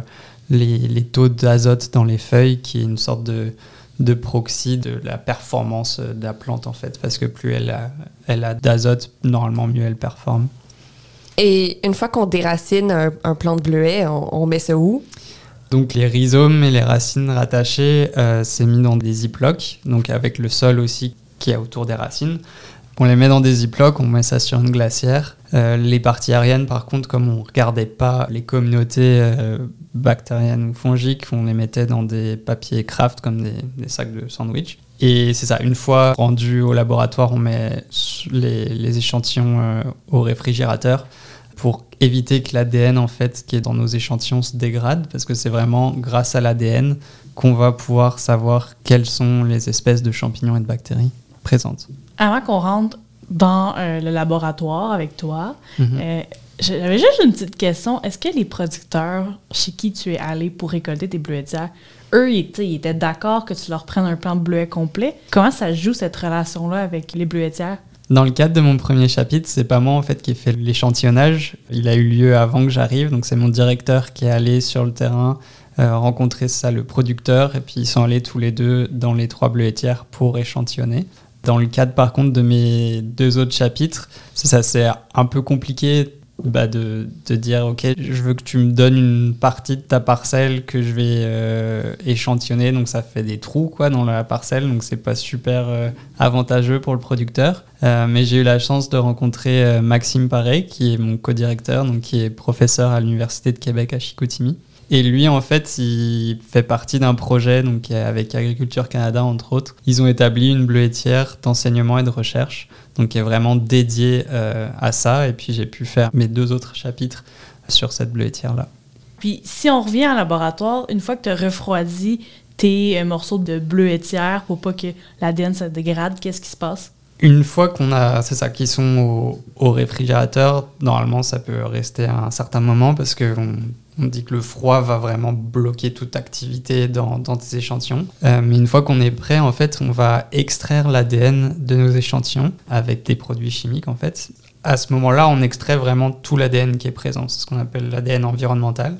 les, taux d'azote dans les feuilles, qui est une sorte de, de proxy de la performance de la plante en fait, parce que plus elle a, elle a d'azote, normalement mieux elle performe. Et une fois qu'on déracine un, un plant de bleuet, on, on met ça où? Donc les rhizomes et les racines rattachées, euh, c'est mis dans des ziplocs, donc avec le sol aussi qui est autour des racines. On les met dans des ziplocs, on met ça sur une glacière. Euh, les parties aériennes, par contre, comme on regardait pas les communautés euh, bactériennes ou fongiques, on les mettait dans des papiers craft comme des, sacs de sandwich. Et c'est ça, une fois rendu au laboratoire, on met les, échantillons au réfrigérateur pour éviter que l'ADN en fait qui est dans nos échantillons se dégrade parce que c'est vraiment grâce à l'ADN qu'on va pouvoir savoir quelles sont les espèces de champignons et de bactéries présentes. Avant qu'on rentre dans euh, le laboratoire avec toi, Mhm. euh, j'avais juste une petite question. Est-ce que les producteurs chez qui tu es allé pour récolter tes bleuetières, eux, ils, étaient d'accord que tu leur prennes un plan de bleuet complet? Comment ça joue cette relation-là avec les bleuetières? Dans le cadre de mon premier chapitre, c'est pas moi en fait qui ai fait l'échantillonnage. Il a eu lieu avant que j'arrive, donc c'est mon directeur qui est allé sur le terrain euh, rencontrer ça le producteur et puis ils sont allés tous les deux dans les trois bleuetières pour échantillonner. Dans le cadre par contre de mes deux autres chapitres, ça c'est un peu compliqué bah, de, de dire ok je veux que tu me donnes une partie de ta parcelle que je vais euh, échantillonner. Donc ça fait des trous quoi dans la parcelle. Donc c'est pas super euh, avantageux pour le producteur. Euh, mais j'ai eu la chance de rencontrer Maxime Paré qui est mon co-directeur donc qui est professeur à l'université de Québec à Chicoutimi et lui, en fait, il fait partie d'un projet donc, avec Agriculture Canada, entre autres. Ils ont établi une bleuetière d'enseignement et de recherche, donc qui est vraiment dédiée euh, à ça. Et puis, j'ai pu faire mes deux autres chapitres sur cette bleuetière-là. Puis, si on revient en laboratoire, une fois que tu as refroidi tes euh, morceaux de bleuetière pour pas que l'ADN se dégrade, qu'est-ce qui se passe? Une fois qu'on a, c'est ça, qui sont au, au réfrigérateur, normalement, ça peut rester un certain moment parce qu'on on dit que le froid va vraiment bloquer toute activité dans, dans des échantillons. Euh, mais une fois qu'on est prêt, en fait, on va extraire l'ADN de nos échantillons avec des produits chimiques, en fait. À ce moment-là, on extrait vraiment tout l'ADN qui est présent. C'est ce qu'on appelle l'ADN environnemental.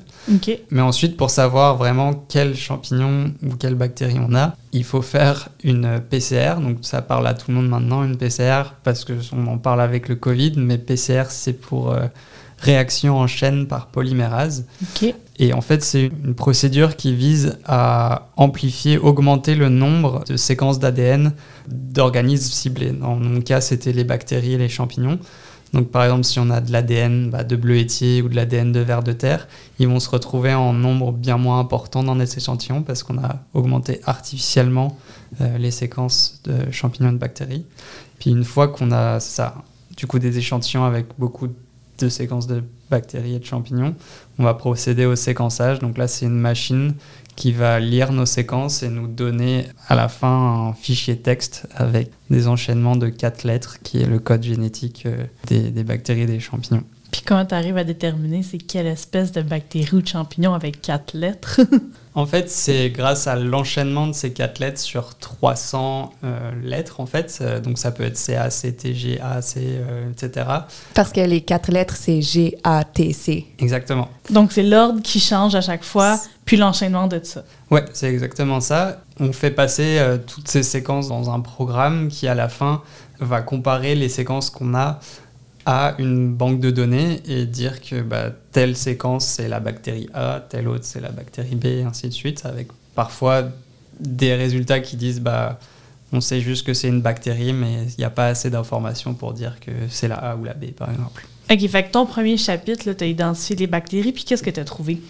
Mais ensuite, pour savoir vraiment quel champignon ou quelle bactérie on a, il faut faire une PCR. Donc ça parle à tout le monde maintenant, une PCR, parce qu'on en parle avec le Covid, mais PCR, c'est pour euh, réaction en chaîne par polymérase. Et en fait, c'est une procédure qui vise à amplifier, augmenter le nombre de séquences d'ADN d'organismes ciblés. Dans mon cas, c'était les bactéries et les champignons. Donc, par exemple, si on a de l'ADN bah, de bleuetier ou de l'ADN de vers de terre, ils vont se retrouver en nombre bien moins important dans les échantillons parce qu'on a augmenté artificiellement euh, les séquences de champignons et de bactéries. Puis, une fois qu'on a ça, du coup, des échantillons avec beaucoup de séquences de bactéries et de champignons, on va procéder au séquençage. Donc là, c'est une machine qui va lire nos séquences et nous donner à la fin un fichier texte avec des enchaînements de quatre lettres qui est le code génétique euh, des, des bactéries et des champignons. Puis comment tu arrives à déterminer c'est quelle espèce de bactérie ou de champignon avec quatre lettres? En fait, c'est grâce à l'enchaînement de ces quatre lettres sur 300 euh, lettres, en fait. Euh, donc ça peut être CA, CT, GA, C, euh, etc. Parce que les quatre lettres, c'est G-A-T-C. Exactement. Donc c'est l'ordre qui change à chaque fois, puis l'enchaînement de ça. Ouais, c'est exactement ça. On fait passer euh, toutes ces séquences dans un programme qui, à la fin, va comparer les séquences qu'on a à une banque de données et dire que bah, telle séquence c'est la bactérie A, telle autre c'est la bactérie B, et ainsi de suite, avec parfois des résultats qui disent bah on sait juste que c'est une bactérie, mais il n'y a pas assez d'informations pour dire que c'est la A ou la B, par exemple. OK, fait que ton premier chapitre, tu as identifié les bactéries, puis qu'est-ce que tu as trouvé?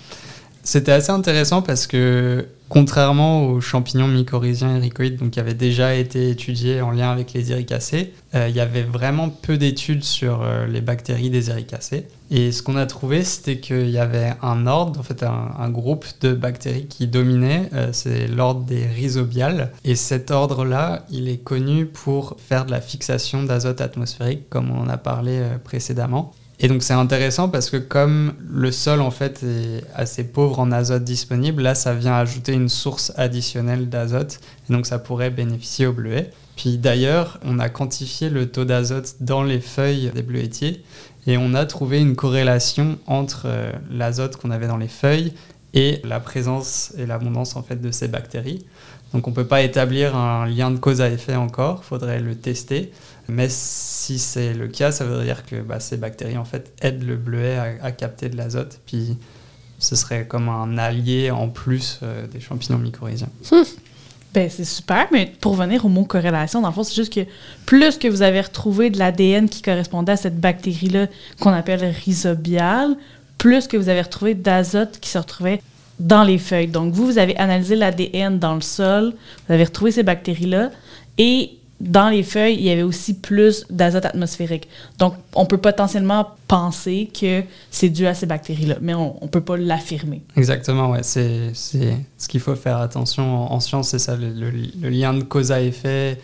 C'était assez intéressant parce que, contrairement aux champignons mycorhiziens ericoïdes, donc qui avaient déjà été étudiés en lien avec les éricacées, euh, il y avait vraiment peu d'études sur euh, les bactéries des éricacées. Et ce qu'on a trouvé, c'était qu'il y avait un ordre, en fait un, groupe de bactéries qui dominait, euh, c'est l'ordre des rhizobiales. Et cet ordre-là, il est connu pour faire de la fixation d'azote atmosphérique, comme on en a parlé précédemment. Et donc c'est intéressant parce que comme le sol en fait est assez pauvre en azote disponible, là ça vient ajouter une source additionnelle d'azote et donc ça pourrait bénéficier aux bleuets. Puis d'ailleurs, on a quantifié le taux d'azote dans les feuilles des bleuetiers et on a trouvé une corrélation entre euh, l'azote qu'on avait dans les feuilles et la présence et l'abondance en fait de ces bactéries. Donc on ne peut pas établir un lien de cause à effet encore, il faudrait le tester. Mais si c'est le cas, ça veut dire que bah, ces bactéries en fait aident le bleuet à, capter de l'azote, puis ce serait comme un allié en plus euh, des champignons mycorhiziens. Hum. Ben, c'est super, mais pour venir au mot corrélation, dans le fond, c'est juste que plus que vous avez retrouvé de l'ADN qui correspondait à cette bactérie-là qu'on appelle rhizobiale, plus que vous avez retrouvé d'azote qui se retrouvait dans les feuilles. Donc, vous, vous avez analysé l'ADN dans le sol, vous avez retrouvé ces bactéries-là, et dans les feuilles, il y avait aussi plus d'azote atmosphérique. Donc, on peut potentiellement penser que c'est dû à ces bactéries-là, mais on ne peut pas l'affirmer. Exactement, ouais. C'est ce qu'il faut faire attention en, science, c'est ça. Le, lien de cause à effet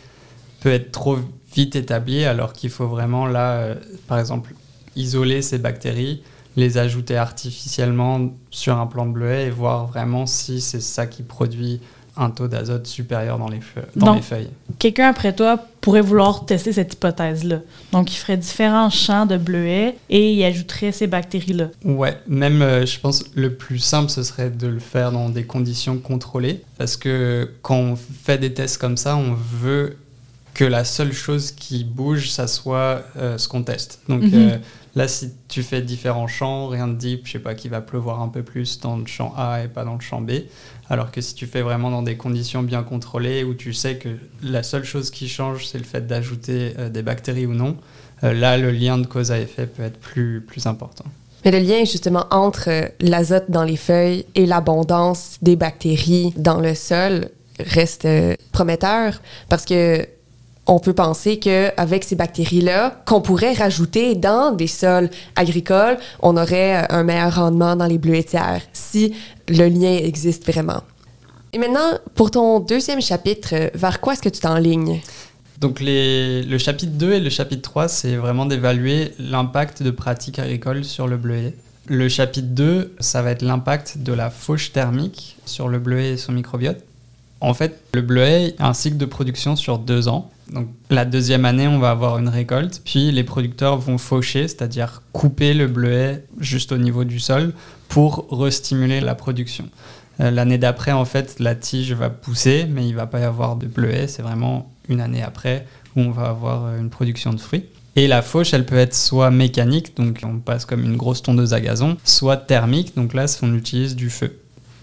peut être trop vite établi, alors qu'il faut vraiment, là, euh, par exemple, isoler ces bactéries, les ajouter artificiellement sur un plant de bleuet et voir vraiment si c'est ça qui produit un taux d'azote supérieur dans les, les feuilles. Quelqu'un après toi pourrait vouloir tester cette hypothèse-là. Donc, il ferait différents champs de bleuets et il ajouterait ces bactéries-là. Ouais, même, euh, je pense, le plus simple, ce serait de le faire dans des conditions contrôlées. Parce que quand on fait des tests comme ça, on veut que la seule chose qui bouge, ça soit euh, ce qu'on teste. Donc, mhm. euh, Là, si tu fais différents champs, rien de dit, je sais pas, qu'il va pleuvoir un peu plus dans le champ A et pas dans le champ B. Alors que si tu fais vraiment dans des conditions bien contrôlées, où tu sais que la seule chose qui change, c'est le fait d'ajouter euh, des bactéries ou non, là, le lien de cause à effet peut être plus, plus important. Mais le lien justement entre l'azote dans les feuilles et l'abondance des bactéries dans le sol reste prometteur parce que on peut penser qu'avec ces bactéries-là, qu'on pourrait rajouter dans des sols agricoles, on aurait euh, un meilleur rendement dans les bleuetières, si le lien existe vraiment. Et maintenant, pour ton deuxième chapitre, euh, vers quoi est-ce que tu t'enlignes? Donc le chapitre 2 et le chapitre 3, c'est vraiment d'évaluer l'impact de pratiques agricoles sur le bleuet. Le chapitre 2, ça va être l'impact de la fauche thermique sur le bleuet et son microbiote. En fait, le bleuet a un cycle de production sur deux ans. Donc la deuxième année, on va avoir une récolte, puis les producteurs vont faucher, c'est-à-dire couper le bleuet juste au niveau du sol pour restimuler la production. Euh, l'année d'après, en fait, la tige va pousser, mais il va pas y avoir de bleuet. C'est vraiment une année après où on va avoir euh, une production de fruits. Et la fauche, elle peut être soit mécanique, donc on passe comme une grosse tondeuse à gazon, soit thermique, donc là, on utilise du feu.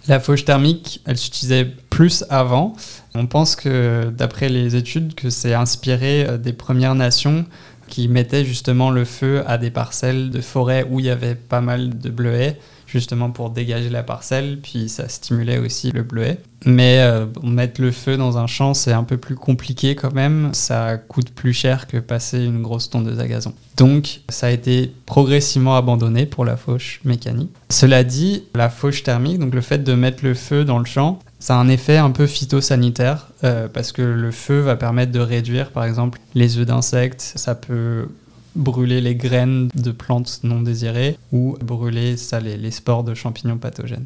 La fauche thermique, elle s'utilisait plus avant. On pense que, d'après les études, que c'est inspiré euh, des Premières Nations qui mettaient justement le feu à des parcelles de forêt où il y avait pas mal de bleuets justement pour dégager la parcelle, puis ça stimulait aussi le bleuet. Mais euh, mettre le feu dans un champ, c'est un peu plus compliqué quand même, ça coûte plus cher que passer une grosse tondeuse à gazon. Donc ça a été progressivement abandonné pour la fauche mécanique. Cela dit, la fauche thermique, donc le fait de mettre le feu dans le champ, ça a un effet un peu phytosanitaire euh, parce que le feu va permettre de réduire par exemple les œufs d'insectes, ça peut brûler les graines de plantes non désirées ou brûler ça, les, spores de champignons pathogènes.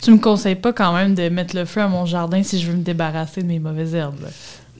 Tu me conseilles pas quand même de mettre le feu à mon jardin si je veux me débarrasser de mes mauvaises herbes?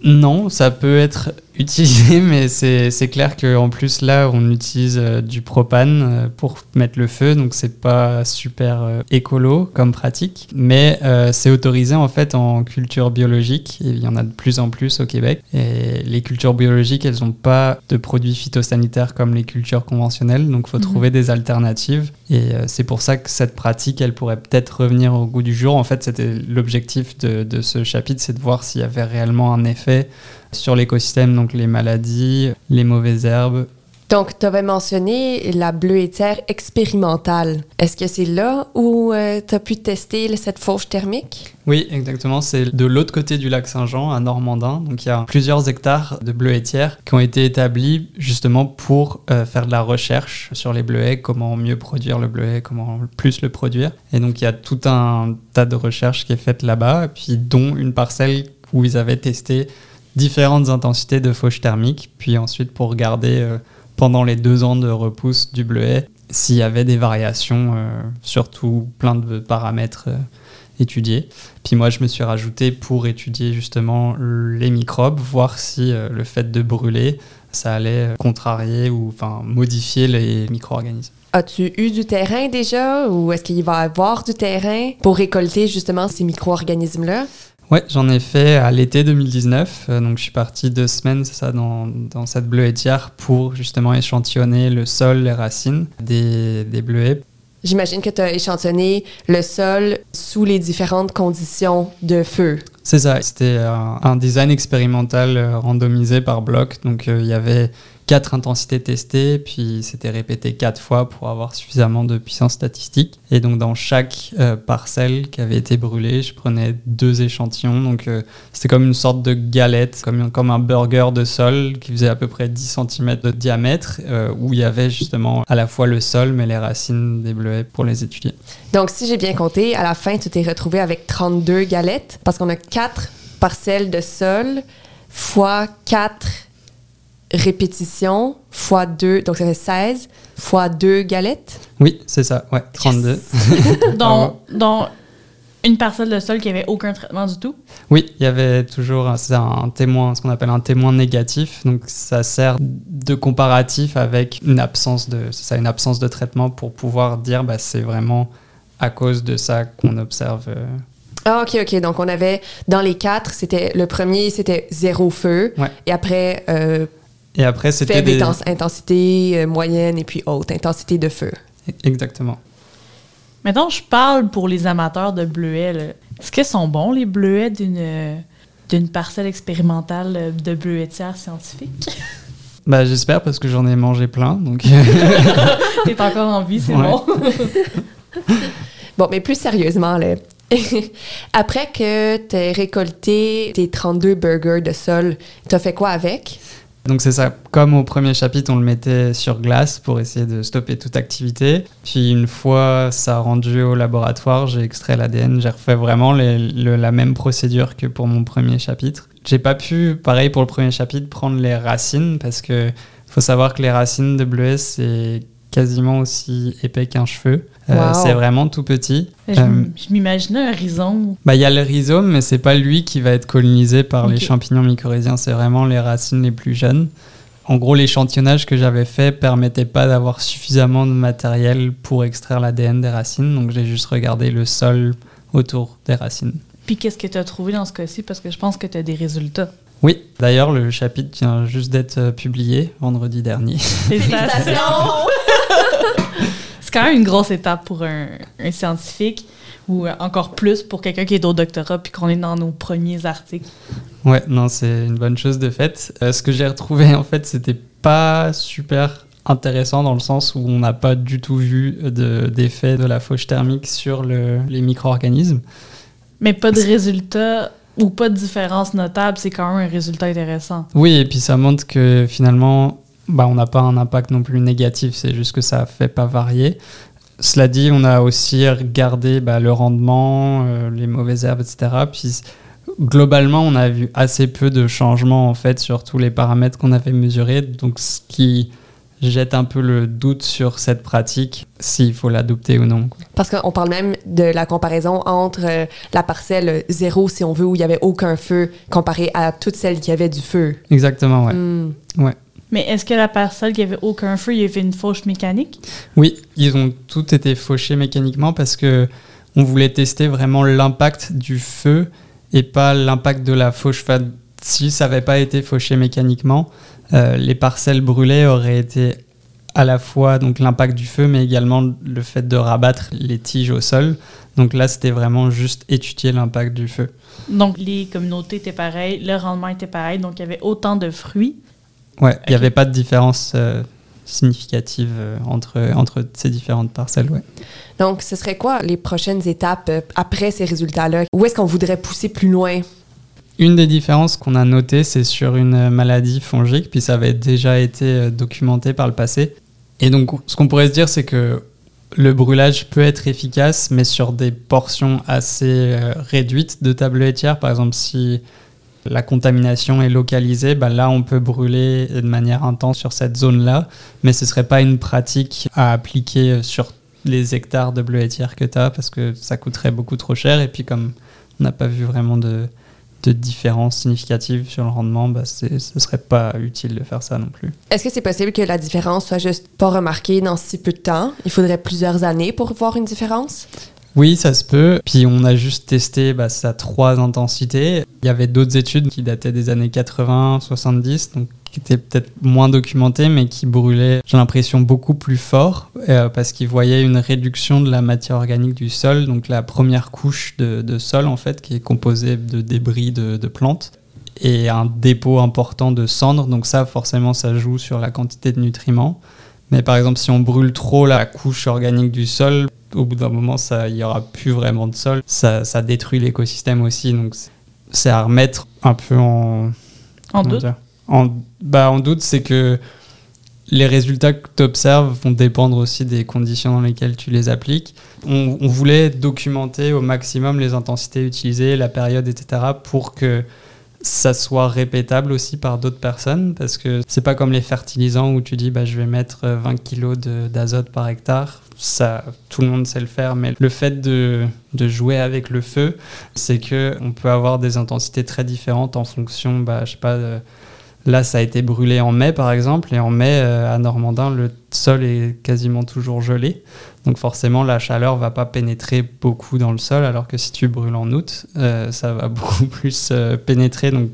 Non, ça peut être utilisé, mais c'est clair qu'en plus là, on utilise euh, du propane euh, pour mettre le feu, donc c'est pas super euh, écolo comme pratique, mais c'est autorisé en fait en culture biologique, et il y en a de plus en plus au Québec. Et les cultures biologiques, elles n'ont pas de produits phytosanitaires comme les cultures conventionnelles, donc il faut mhm. trouver des alternatives. Et c'est pour ça que cette pratique, elle pourrait peut-être revenir au goût du jour. En fait, c'était l'objectif de, de ce chapitre, c'est de voir s'il y avait réellement un effet sur l'écosystème, donc les maladies, les mauvaises herbes. Donc, tu avais mentionné la bleuetière expérimentale. Est-ce que c'est là où euh, tu as pu tester cette fauche thermique? Oui, exactement. C'est de l'autre côté du lac Saint-Jean, à Normandin. Donc, il y a plusieurs hectares de bleuetières qui ont été établis justement pour euh, faire de la recherche sur les bleuets, comment mieux produire le bleuet, comment plus le produire. Et donc, il y a tout un tas de recherches qui est faite là-bas, puis dont une parcelle où ils avaient testé différentes intensités de fauche thermique, puis ensuite pour regarder euh, pendant les deux ans de repousse du bleuet s'il y avait des variations, euh, surtout plein de paramètres euh, étudiés. Puis moi, je me suis rajouté pour étudier justement les microbes, voir si le fait de brûler, ça allait contrarier ou enfin modifier les micro-organismes. As-tu eu du terrain déjà ou est-ce qu'il va y avoir du terrain pour récolter justement ces micro-organismes-là? Ouais, j'en ai fait à l'été 2019. Euh, donc, je suis parti deux semaines, c'est ça, dans, dans cette bleuetière pour justement échantillonner le sol, les racines des, des bleuets. J'imagine que tu as échantillonné le sol sous les différentes conditions de feu. C'est ça, c'était un, un, design expérimental euh, randomisé par bloc. Donc, euh, il y avait quatre intensités testées, puis c'était répété quatre fois pour avoir suffisamment de puissance statistique. Et donc dans chaque euh, parcelle qui avait été brûlée, je prenais deux échantillons. Donc euh, c'était comme une sorte de galette, comme, comme un burger de sol qui faisait à peu près 10 cm de diamètre, euh, où il y avait justement à la fois le sol, mais les racines des bleuets pour les étudier. Donc si j'ai bien compté, à la fin, tu t'es retrouvé avec 32 galettes, parce qu'on a quatre parcelles de sol fois 4 répétition fois 2, donc ça fait 16 fois 2 galettes? Oui, c'est ça, ouais, 32. donc, dans une parcelle de sol qui avait aucun traitement du tout? Oui, il y avait toujours un, un témoin, ce qu'on appelle un témoin négatif. Donc ça sert de comparatif avec une absence de, ça, une absence de traitement pour pouvoir dire bah, c'est vraiment à cause de ça qu'on observe. Euh. Ah, ok, ok. Donc, on avait dans les quatre, c'était le premier, c'était zéro feu. Et après, euh, et après, c'était des... intensité euh, moyenne et puis haute intensité de feu. Exactement. Maintenant, je parle pour les amateurs de bleuets. Est-ce qu'ils sont bons, les bleuets d'une, d'une parcelle expérimentale de bleuetière scientifique? Bah, j'espère parce que j'en ai mangé plein. Donc... T'es encore en vie, c'est bon. bon, mais plus sérieusement, là, après que tu aies récolté tes 32 burgers de sol, tu as fait quoi avec? Donc c'est ça, comme au premier chapitre, on le mettait sur glace pour essayer de stopper toute activité. Puis une fois ça rendu au laboratoire, j'ai extrait l'ADN, j'ai refait vraiment la même procédure que pour mon premier chapitre. J'ai pas pu, pareil pour le premier chapitre, prendre les racines parce que faut savoir que les racines de bleuet, c'est quasiment aussi épais qu'un cheveu. Euh, c'est vraiment tout petit. Je, euh, m'imaginais un rhizome. Bah, il y a le rhizome, mais c'est pas lui qui va être colonisé par les champignons mycorhiziens. C'est vraiment les racines les plus jeunes. En gros, l'échantillonnage que j'avais fait permettait pas d'avoir suffisamment de matériel pour extraire l'ADN des racines. Donc, j'ai juste regardé le sol autour des racines. Puis, qu'est-ce que tu as trouvé dans ce cas-ci? Parce que je pense que tu as des résultats. Oui, d'ailleurs, le chapitre vient juste d'être euh, publié vendredi dernier. Félicitations! c'est quand même une grosse étape pour un, scientifique ou encore plus pour quelqu'un qui est au doctorat puis qu'on est dans nos premiers articles. Ouais, non, c'est une bonne chose de fait. Euh, ce que j'ai retrouvé, en fait, c'était pas super intéressant dans le sens où on n'a pas du tout vu d'effet de, la fauche thermique sur les micro-organismes. Mais pas de résultat ou pas de différence notable, c'est quand même un résultat intéressant. Oui, et puis ça montre que finalement, bah, on n'a pas un impact non plus négatif, c'est juste que ça ne fait pas varier. Cela dit, on a aussi regardé bah, le rendement, euh, les mauvaises herbes, etc. Puis globalement, on a vu assez peu de changements en fait sur tous les paramètres qu'on avait mesurés. Donc, ce qui jette un peu le doute sur cette pratique, s'il faut l'adopter ou non. Parce qu'on parle même de la comparaison entre euh, la parcelle zéro, si on veut, où il n'y avait aucun feu, comparé à toutes celles qui avaient du feu. Exactement, ouais. Hmm. ouais. Mais est-ce que la parcelle qui avait aucun feu, il y avait une fauche mécanique? Oui, ils ont tout été fauchés mécaniquement parce que on voulait tester vraiment l'impact du feu et pas l'impact de la fauche. Enfin, si ça n'avait pas été fauché mécaniquement, euh, les parcelles brûlées auraient été à la fois donc l'impact du feu, mais également le fait de rabattre les tiges au sol. Donc là, c'était vraiment juste étudier l'impact du feu. Donc les communautés étaient pareilles, le rendement était pareil, donc il y avait autant de fruits. Ouais, il n'y avait pas de différence euh, significative euh, entre, entre ces différentes parcelles. Ouais. Donc, ce serait quoi les prochaines étapes euh, après ces résultats-là? Où est-ce qu'on voudrait pousser plus loin? Une des différences qu'on a notées, c'est sur une maladie fongique, puis ça avait déjà été documenté par le passé. Et donc, ce qu'on pourrait se dire, c'est que le brûlage peut être efficace, mais sur des portions assez réduites de table laitière. Par exemple, si la contamination est localisée, bah là, on peut brûler de manière intense sur cette zone-là, mais ce ne serait pas une pratique à appliquer sur les hectares de bleu laitière que tu as, parce que ça coûterait beaucoup trop cher. Et puis, comme on n'a pas vu vraiment de, différence significative sur le rendement, bah ce serait pas utile de faire ça non plus. Est-ce que c'est possible que la différence soit juste pas remarquée dans si peu de temps? Il faudrait plusieurs années pour voir une différence? Oui, ça se peut. Puis on a juste testé bah, ça trois intensités. Il y avait d'autres études qui dataient des années 80, 70, donc qui étaient peut-être moins documentées, mais qui brûlaient, j'ai l'impression, beaucoup plus fort, euh, parce qu'ils voyaient une réduction de la matière organique du sol, donc la première couche de, de sol, en fait, qui est composée de débris de, de plantes, et un dépôt important de cendres. Donc ça, forcément, ça joue sur la quantité de nutriments. Mais par exemple, si on brûle trop la couche organique du sol, au bout d'un moment, ça- il n'y aura plus vraiment de sol. Ça, ça détruit l'écosystème aussi. Donc, c'est- à remettre un peu en. Doute. en, bah, en doute, c'est que les résultats que tu observes vont dépendre aussi des conditions dans lesquelles tu les appliques. On, on voulait documenter au maximum les intensités utilisées, la période, etc., pour que ça soit répétable aussi par d'autres personnes, parce que c'est pas comme les fertilisants où tu dis bah, je vais mettre 20 kg de- d'azote par hectare. Ça, tout le monde sait le faire, mais le fait de, de jouer avec le feu, c'est que on peut avoir des intensités très différentes en fonction, bah, je sais pas, de- là ça a été brûlé en mai par exemple, et en mai euh, à Normandin, le sol est quasiment toujours gelé. Donc forcément, la chaleur va pas pénétrer beaucoup dans le sol, alors que si tu brûles en août, euh, ça va beaucoup plus euh, pénétrer. Donc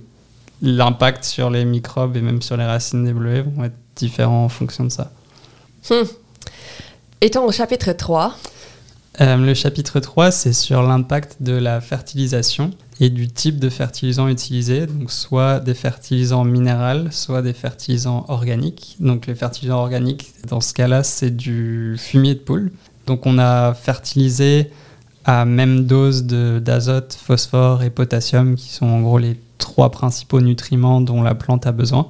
l'impact sur les microbes et même sur les racines des bleuets vont être différents en fonction de ça. Hmm. Étant au chapitre 3, Euh, le chapitre 3, c'est sur l'impact de la fertilisation et du type de fertilisant utilisé, donc soit des fertilisants minéraux, soit des fertilisants organiques. Donc les fertilisants organiques, dans ce cas-là, c'est du fumier de poule. Donc on a fertilisé à même dose de- d'azote, phosphore et potassium, qui sont en gros les trois principaux nutriments dont la plante a besoin.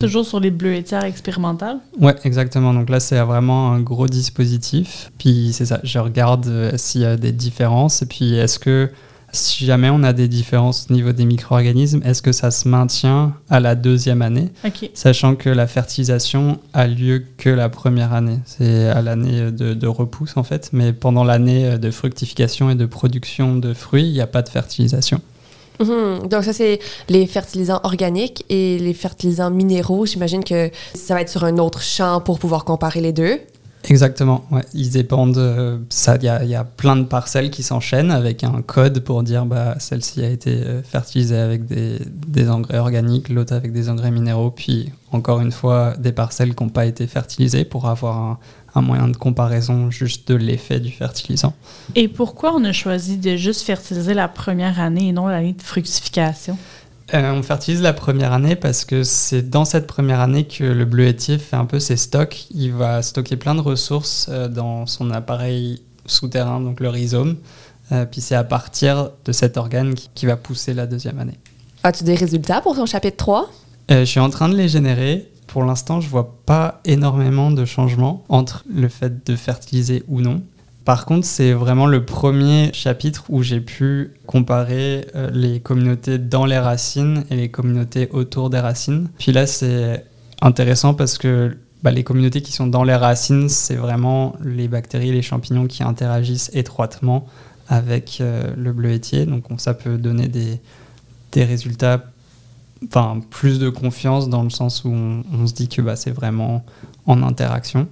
Toujours sur les bleuetières expérimentales. Ouais, exactement. Donc là, c'est vraiment un gros dispositif. Puis c'est ça, je regarde euh, s'il y a des différences. Et puis est-ce que si jamais on a des différences au niveau des micro-organismes, est-ce que ça se maintient à la deuxième année? Sachant que la fertilisation a lieu que la première année. C'est à l'année de, de repousse en fait. Mais pendant l'année de fructification et de production de fruits, il n'y a pas de fertilisation. Mhm. Donc ça, c'est les fertilisants organiques et les fertilisants minéraux. J'imagine que ça va être sur un autre champ pour pouvoir comparer les deux. Exactement, ouais. ils dépendent. euh, ça, il y a, il y a plein de parcelles qui s'enchaînent avec un code pour dire bah celle-ci a été euh, fertilisée avec des, des engrais organiques, l'autre avec des engrais minéraux, puis encore une fois des parcelles qui n'ont pas été fertilisées pour avoir un, un moyen de comparaison juste de l'effet du fertilisant. Et pourquoi on a choisi de juste fertiliser la première année et non l'année de fructification? Euh, on fertilise la première année parce que c'est dans cette première année que le bleuetier fait un peu ses stocks. Il va stocker plein de ressources euh, dans son appareil souterrain, donc le rhizome. Euh, puis c'est à partir de cet organe qui, va pousser la deuxième année. As-tu des résultats pour ton chapitre 3? Euh, je suis en train de les générer. Pour l'instant, je vois pas énormément de changements entre le fait de fertiliser ou non. Par contre, c'est vraiment le premier chapitre où j'ai pu comparer euh, les communautés dans les racines et les communautés autour des racines. Puis là, c'est intéressant parce que bah, les communautés qui sont dans les racines, c'est vraiment les bactéries, les champignons qui interagissent étroitement avec euh, le bleuetier. Donc ça peut donner des, des résultats, enfin plus de confiance dans le sens où on, se dit que bah, c'est vraiment en interaction.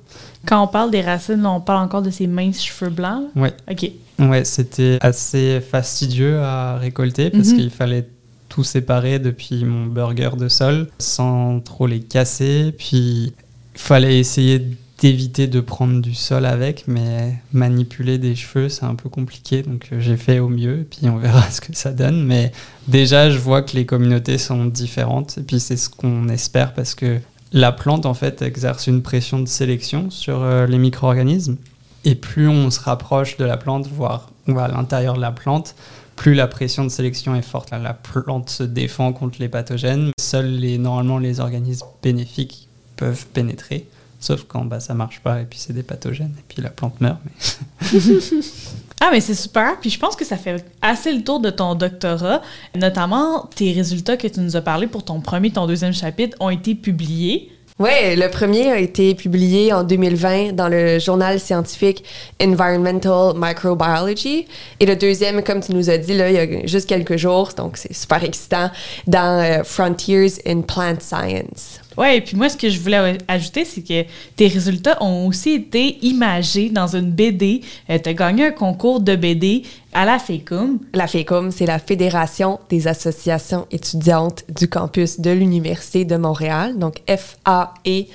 Quand on parle des racines, on parle encore de ces minces cheveux blancs. Oui. Ok. Ouais, c'était assez fastidieux à récolter parce mhm. qu'il fallait tout séparer depuis mon burger de sol sans trop les casser. Puis il fallait essayer d'éviter de prendre du sol avec, mais manipuler des cheveux, c'est un peu compliqué. Donc euh, j'ai fait au mieux, puis on verra ce que ça donne. Mais déjà, je vois que les communautés sont différentes. Et puis c'est ce qu'on espère parce que la plante, en fait, exerce une pression de sélection sur euh, les micro-organismes. Et plus on se rapproche de la plante, voire on va à l'intérieur de la plante, plus la pression de sélection est forte. la plante se défend contre les pathogènes. Seuls normalement les organismes bénéfiques peuvent pénétrer. Sauf quand bah, ça marche pas et puis c'est des pathogènes et puis la plante meurt. Mais... ah, mais c'est super. Puis je pense que ça fait assez le tour de ton doctorat. Notamment, tes résultats que tu nous as parlé pour ton premier ton deuxième chapitre ont été publiés. Oui, le premier a été publié en 2020 dans le journal scientifique Environmental Microbiology. Et le deuxième, comme tu nous as dit, là, il y a juste quelques jours, donc c'est super excitant, dans euh, Frontiers in Plant Science. Ouais, et puis moi, ce que je voulais ajouter, c'est que tes résultats ont aussi été imagés dans une BD. Euh, tu as gagné un concours de BD à la FECUM. La FECUM, c'est la Fédération des associations étudiantes du campus de l'Université de Montréal, donc F-A-E-C-U-M.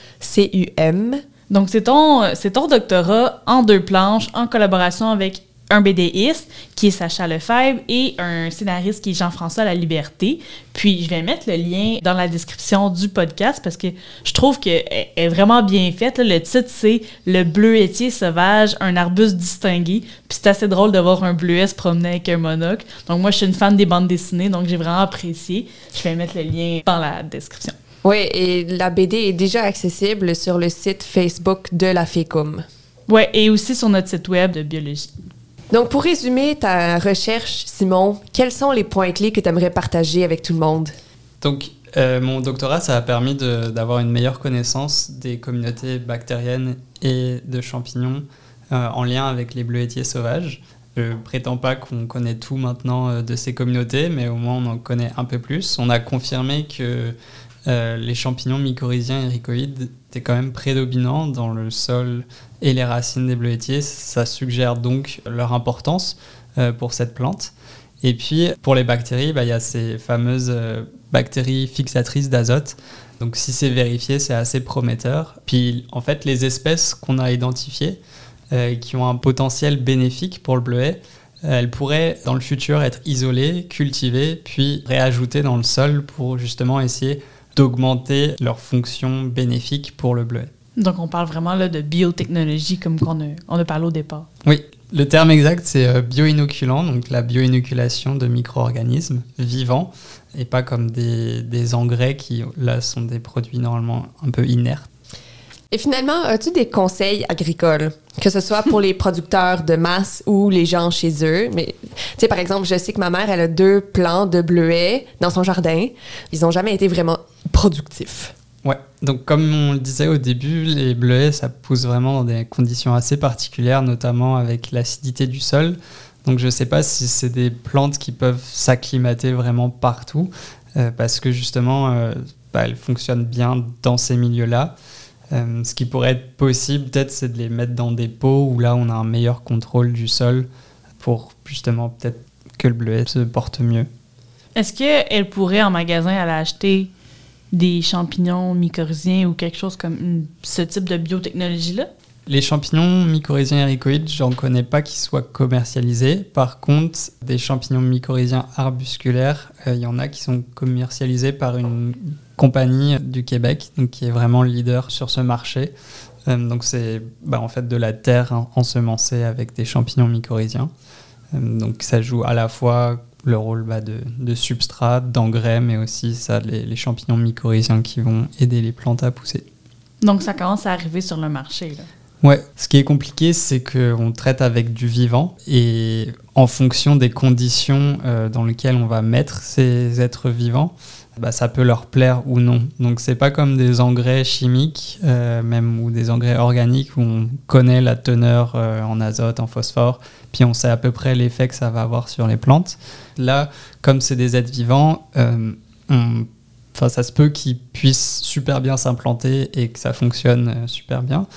Donc, c'est ton, c'est ton doctorat en deux planches, en collaboration avec un BDiste qui est Sacha Lefebvre et un scénariste qui est Jean-François La Liberté. Puis je vais mettre le lien dans la description du podcast parce que je trouve qu'elle est vraiment bien faite. Le titre c'est Le bleuetier sauvage, un arbuste distingué. Puis c'est assez drôle de voir un bleuet se promener avec un monocle. Donc moi je suis une fan des bandes dessinées donc j'ai vraiment apprécié. Je vais mettre le lien dans la description. Oui, et la BD est déjà accessible sur le site Facebook de la FECUM. Oui, et aussi sur notre site web de biologie. Donc, pour résumer ta recherche, Simon, quels sont les points clés que tu aimerais partager avec tout le monde? Donc, euh, mon doctorat, ça a permis d'avoir une meilleure connaissance des communautés bactériennes et de champignons euh, en lien avec les bleuetiers sauvages. Je prétends pas qu'on connaît tout maintenant euh, de ces communautés, mais au moins on en connaît un peu plus. On a confirmé que les champignons mycorhiziens et ricoïdes étaient quand même prédominants dans le sol et les racines des bleuetiers. Ça suggère donc leur importance euh, pour cette plante. Et puis pour les bactéries, bah, il y a ces fameuses euh, bactéries fixatrices d'azote. Donc si c'est vérifié, c'est assez prometteur. Puis en fait, les espèces qu'on a identifiées, euh, qui ont un potentiel bénéfique pour le bleuet, elles pourraient dans le futur être isolées, cultivées, puis réajoutées dans le sol pour justement essayer d'augmenter leur fonction bénéfique pour le bleuet. Donc, on parle vraiment là, de biotechnologie comme on a, on a parlé au départ. Oui, le terme exact, c'est euh, bioinoculant, donc la bioinoculation de micro-organismes vivants, et pas comme des, des, engrais qui, là, sont des produits normalement un peu inertes. Et finalement, as-tu des conseils agricoles, que ce soit pour les producteurs de masse ou les gens chez eux? Mais, tu sais, par exemple, je sais que ma mère, elle a deux plants de bleuets dans son jardin. Ils n'ont jamais été vraiment productifs. Ouais, donc comme on le disait au début, les bleuets, ça pousse vraiment dans des conditions assez particulières, notamment avec l'acidité du sol. Donc je ne sais pas si c'est des plantes qui peuvent s'acclimater vraiment partout, euh, parce que justement, euh, bah, elles fonctionnent bien dans ces milieux-là. Euh, ce qui pourrait être possible, peut-être, c'est de les mettre dans des pots où là, on a un meilleur contrôle du sol pour justement peut-être que le bleuet se porte mieux. Est-ce qu'elle pourrait en magasin aller acheter des champignons mycorhiziens ou quelque chose comme ce type de biotechnologie-là? Les champignons mycorhiziens ericoïdes, j'en connais pas qui soient commercialisés. Par contre, des champignons mycorhiziens arbusculaires, euh, il y en a qui sont commercialisés par une compagnie du Québec, donc qui est vraiment leader sur ce marché. Euh, donc c'est bah, en fait de la terre ensemencée avec des champignons mycorhiziens. Euh, donc ça joue à la fois le rôle bah, de, substrat, d'engrais, mais aussi ça, les, champignons mycorhiziens qui vont aider les plantes à pousser. Donc ça commence à arriver sur le marché. Là. Ouais, ce qui est compliqué, c'est qu'on traite avec du vivant et en fonction des conditions euh, dans lesquelles on va mettre ces êtres vivants, bah, ça peut leur plaire ou non. Donc c'est pas comme des engrais chimiques, euh, même ou des engrais organiques où on connaît la teneur euh, en azote, en phosphore, puis on sait à peu près l'effet que ça va avoir sur les plantes. Là, comme c'est des êtres vivants, euh, ça se peut qu'ils puissent super bien s'implanter et que ça fonctionne super bien.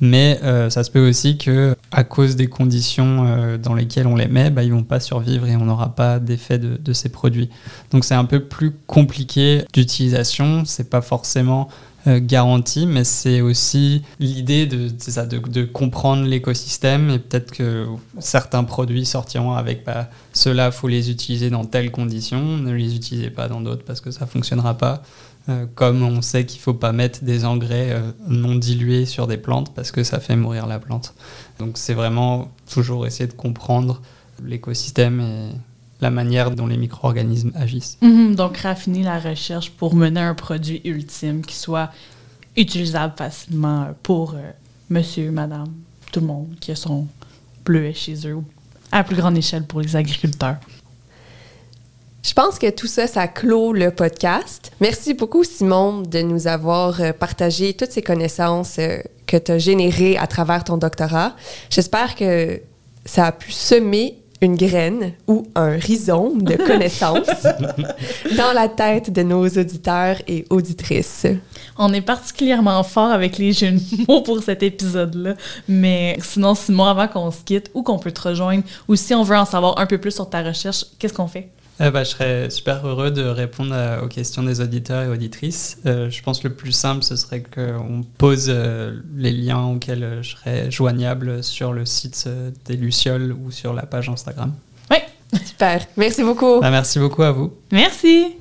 Mais euh, ça se peut aussi que, à cause des conditions euh, dans lesquelles on les met, bah, ils vont pas survivre et on n'aura pas d'effet de, ces produits. Donc c'est un peu plus compliqué d'utilisation. C'est pas forcément euh, garanti, mais c'est aussi l'idée de, de, comprendre l'écosystème et peut-être que certains produits sortiront avec bah, ceux-là, faut les utiliser dans telles conditions, ne les utilisez pas dans d'autres parce que ça fonctionnera pas. Euh, comme on sait qu'il ne faut pas mettre des engrais euh, non dilués sur des plantes parce que ça fait mourir la plante. Donc c'est vraiment toujours essayer de comprendre l'écosystème et la manière dont les micro-organismes agissent. Mhm, donc raffiner la recherche pour mener un produit ultime qui soit utilisable facilement pour euh, monsieur, madame, tout le monde qui a son bleuet chez eux à plus grande échelle pour les agriculteurs. Je pense que tout ça, ça clôt le podcast. Merci beaucoup, Simon, de nous avoir euh, partagé toutes ces connaissances euh, que tu as générées à travers ton doctorat. J'espère que ça a pu semer une graine ou un rhizome de connaissances dans la tête de nos auditeurs et auditrices. On est particulièrement fort avec les jeunes mots pour cet épisode-là, mais sinon, Simon, avant qu'on se quitte ou qu'on peut te rejoindre, ou si on veut en savoir un peu plus sur ta recherche, qu'est-ce qu'on fait? Eh ben, je serais super heureux de répondre aux questions des auditeurs et auditrices. Euh, je pense que le plus simple, ce serait qu'on pose euh, les liens auxquels je serais joignable sur le site euh, des Lucioles ou sur la page Instagram. Oui. Super. Merci beaucoup. Bah, merci beaucoup à vous. Merci.